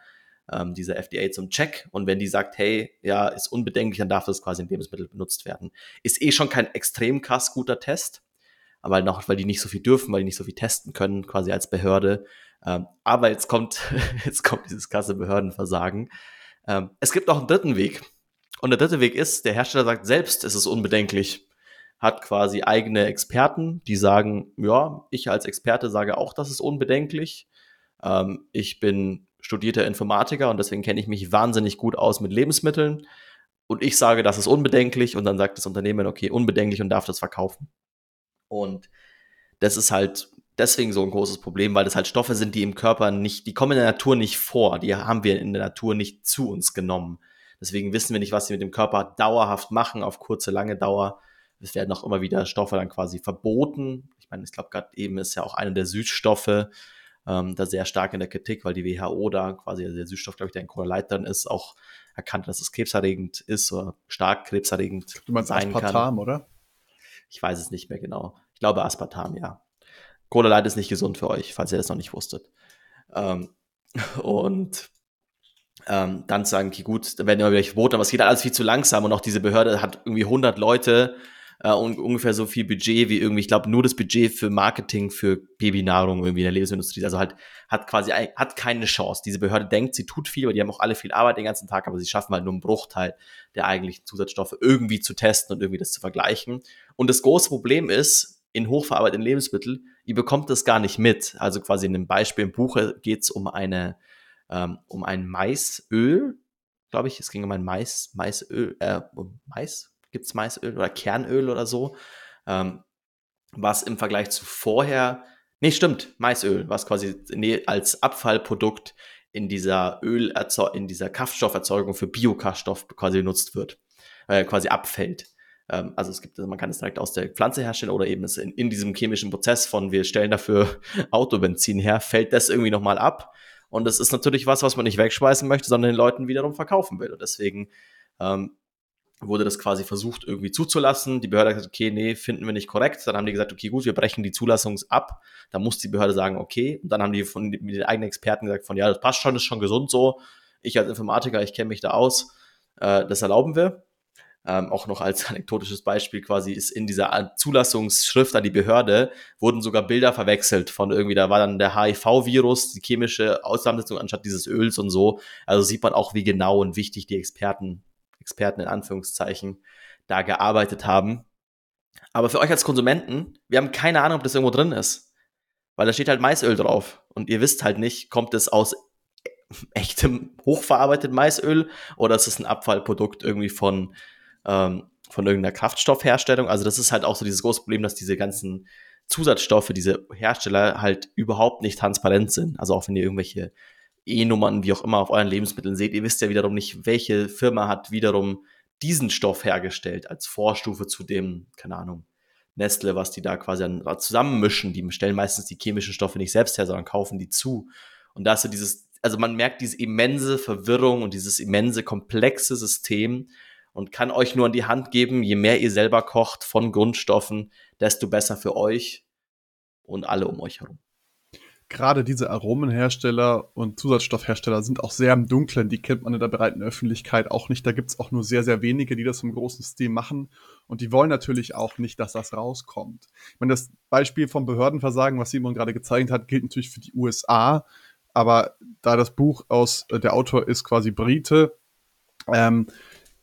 ähm, dieser FDA zum Check. Und wenn die sagt, hey, ja, ist unbedenklich, dann darf das quasi in Lebensmittel benutzt werden. Ist eh schon kein extrem krass guter Test, aber noch, weil die nicht so viel dürfen, weil die nicht so viel testen können, quasi als Behörde. Ähm, aber jetzt kommt, jetzt kommt dieses krasse Behördenversagen. Ähm, es gibt noch einen dritten Weg. Und der dritte Weg ist, der Hersteller sagt selbst, es ist unbedenklich. Hat quasi eigene Experten, die sagen, ja, ich als Experte sage auch, das ist unbedenklich. Ähm, ich bin studierter Informatiker und deswegen kenne ich mich wahnsinnig gut aus mit Lebensmitteln. Und ich sage, das ist unbedenklich und dann sagt das Unternehmen, okay, unbedenklich und darf das verkaufen. Und das ist halt deswegen so ein großes Problem, weil das halt Stoffe sind, die im Körper nicht, die kommen in der Natur nicht vor, die haben wir in der Natur nicht zu uns genommen. Deswegen wissen wir nicht, was sie mit dem Körper dauerhaft machen, auf kurze, lange Dauer. Es werden auch immer wieder Stoffe dann quasi verboten. Ich meine, ich glaube, gerade eben ist ja auch einer der Süßstoffe, ähm, da sehr stark in der Kritik, weil die WHO da quasi der Süßstoff, glaube ich, der in Cola Light dann ist, auch erkannt, dass es krebserregend ist oder stark krebserregend du meinst sein Aspartam, kann. oder? Ich weiß es nicht mehr genau. Ich glaube Aspartam, ja. Cola Light ist nicht gesund für euch, falls ihr das noch nicht wusstet. Ähm, und ähm, dann sagen, okay, gut, dann werden immer wieder verboten, aber es geht alles viel zu langsam und auch diese Behörde hat irgendwie 100 Leute, äh, und ungefähr so viel Budget wie irgendwie, ich glaube, nur das Budget für Marketing für Babynahrung irgendwie in der Lebensmittelindustrie. Also halt hat quasi hat keine Chance. Diese Behörde denkt, sie tut viel, weil die haben auch alle viel Arbeit den ganzen Tag, aber sie schaffen halt nur einen Bruchteil der eigentlichen Zusatzstoffe irgendwie zu testen und irgendwie das zu vergleichen. Und das große Problem ist, in hochverarbeiteten Lebensmitteln, ihr bekommt das gar nicht mit. Also quasi in dem Beispiel im Buch geht es um eine ähm, um ein Maisöl, glaube ich. Es ging um ein Mais, Maisöl, äh, um Mais, gibt es Maisöl oder Kernöl oder so, ähm, was im Vergleich zu vorher, nee, stimmt, Maisöl, was quasi nee, als Abfallprodukt in dieser Öl in dieser Kraftstofferzeugung für Biokraftstoff quasi genutzt wird, äh, quasi abfällt. Ähm, also es gibt, man kann es direkt aus der Pflanze herstellen oder eben es in, in diesem chemischen Prozess von wir stellen dafür Autobenzin her, fällt das irgendwie nochmal ab. Und das ist natürlich was, was man nicht wegschmeißen möchte, sondern den Leuten wiederum verkaufen will. Und deswegen ähm, wurde das quasi versucht irgendwie zuzulassen. Die Behörde hat gesagt, okay, nee, finden wir nicht korrekt. Dann haben die gesagt, okay, gut, wir brechen die Zulassung ab. Da muss die Behörde sagen, okay. Und dann haben die von mit den eigenen Experten gesagt, von ja, das passt schon, ist schon gesund so. Ich als Informatiker, ich kenne mich da aus. Äh, das erlauben wir. Ähm, auch noch als anekdotisches Beispiel quasi ist in dieser Zulassungsschrift an die Behörde wurden sogar Bilder verwechselt von irgendwie, da war dann der HIV-Virus, die chemische Aussammelung anstatt dieses Öls und so. Also sieht man auch, wie genau und wichtig die Experten Experten in Anführungszeichen da gearbeitet haben. Aber für euch als Konsumenten, wir haben keine Ahnung, ob das irgendwo drin ist. Weil da steht halt Maisöl drauf. Und ihr wisst halt nicht, kommt es aus echtem, hochverarbeiteten Maisöl oder ist es ein Abfallprodukt irgendwie von, ähm, von irgendeiner Kraftstoffherstellung. Also das ist halt auch so dieses große Problem, dass diese ganzen Zusatzstoffe, diese Hersteller halt überhaupt nicht transparent sind. Also auch wenn ihr irgendwelche E-Nummern, wie auch immer, auf euren Lebensmitteln seht. Ihr wisst ja wiederum nicht, welche Firma hat wiederum diesen Stoff hergestellt als Vorstufe zu dem, keine Ahnung, Nestle, was die da quasi zusammenmischen. Die stellen meistens die chemischen Stoffe nicht selbst her, sondern kaufen die zu. Und da ist so dieses, also man merkt diese immense Verwirrung und dieses immense komplexe System und kann euch nur an die Hand geben, je mehr ihr selber kocht von Grundstoffen, desto besser für euch und alle um euch herum gerade diese Aromenhersteller und Zusatzstoffhersteller sind auch sehr im Dunklen. Die kennt man in der breiten Öffentlichkeit auch nicht. Da gibt es auch nur sehr, sehr wenige, die das im großen Stil machen. Und die wollen natürlich auch nicht, dass das rauskommt. Ich meine, das Beispiel vom Behördenversagen, was Simon gerade gezeigt hat, gilt natürlich für die USA. Aber da das Buch aus, äh, der Autor ist quasi Brite, ähm,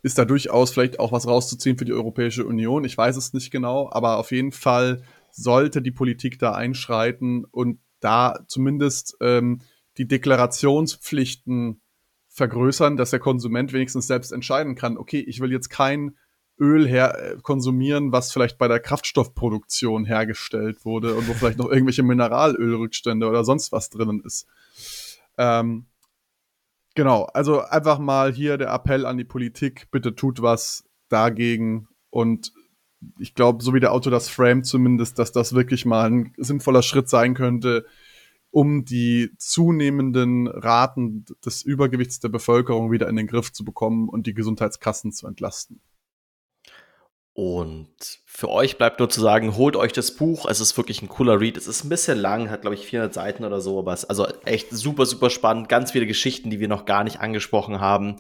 ist da durchaus vielleicht auch was rauszuziehen für die Europäische Union. Ich weiß es nicht genau, aber auf jeden Fall sollte die Politik da einschreiten und da zumindest ähm, die Deklarationspflichten vergrößern, dass der Konsument wenigstens selbst entscheiden kann, okay, ich will jetzt kein Öl her äh, konsumieren, was vielleicht bei der Kraftstoffproduktion hergestellt wurde und wo vielleicht noch irgendwelche Mineralölrückstände oder sonst was drinnen ist. Ähm, genau, also einfach mal hier der Appell an die Politik, bitte tut was dagegen und ich glaube, so wie der Auto das framet zumindest, dass das wirklich mal ein sinnvoller Schritt sein könnte, um die zunehmenden Raten des Übergewichts der Bevölkerung wieder in den Griff zu bekommen und die Gesundheitskassen zu entlasten. Und für euch bleibt nur zu sagen, holt euch das Buch. Es ist wirklich ein cooler Read. Es ist ein bisschen lang, hat glaube ich 400 Seiten oder so, aber es ist also echt super, super spannend. Ganz viele Geschichten, die wir noch gar nicht angesprochen haben.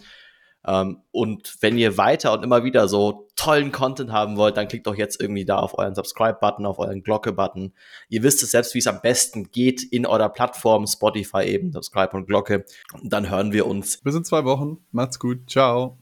Ähm, und wenn ihr weiter und immer wieder so tollen Content haben wollt, dann klickt doch jetzt irgendwie da auf euren Subscribe-Button, auf euren Glocke-Button. Ihr wisst es selbst, wie es am besten geht in eurer Plattform, Spotify eben, Subscribe und Glocke. Und dann hören wir uns. Bis in zwei Wochen. Macht's gut. Ciao.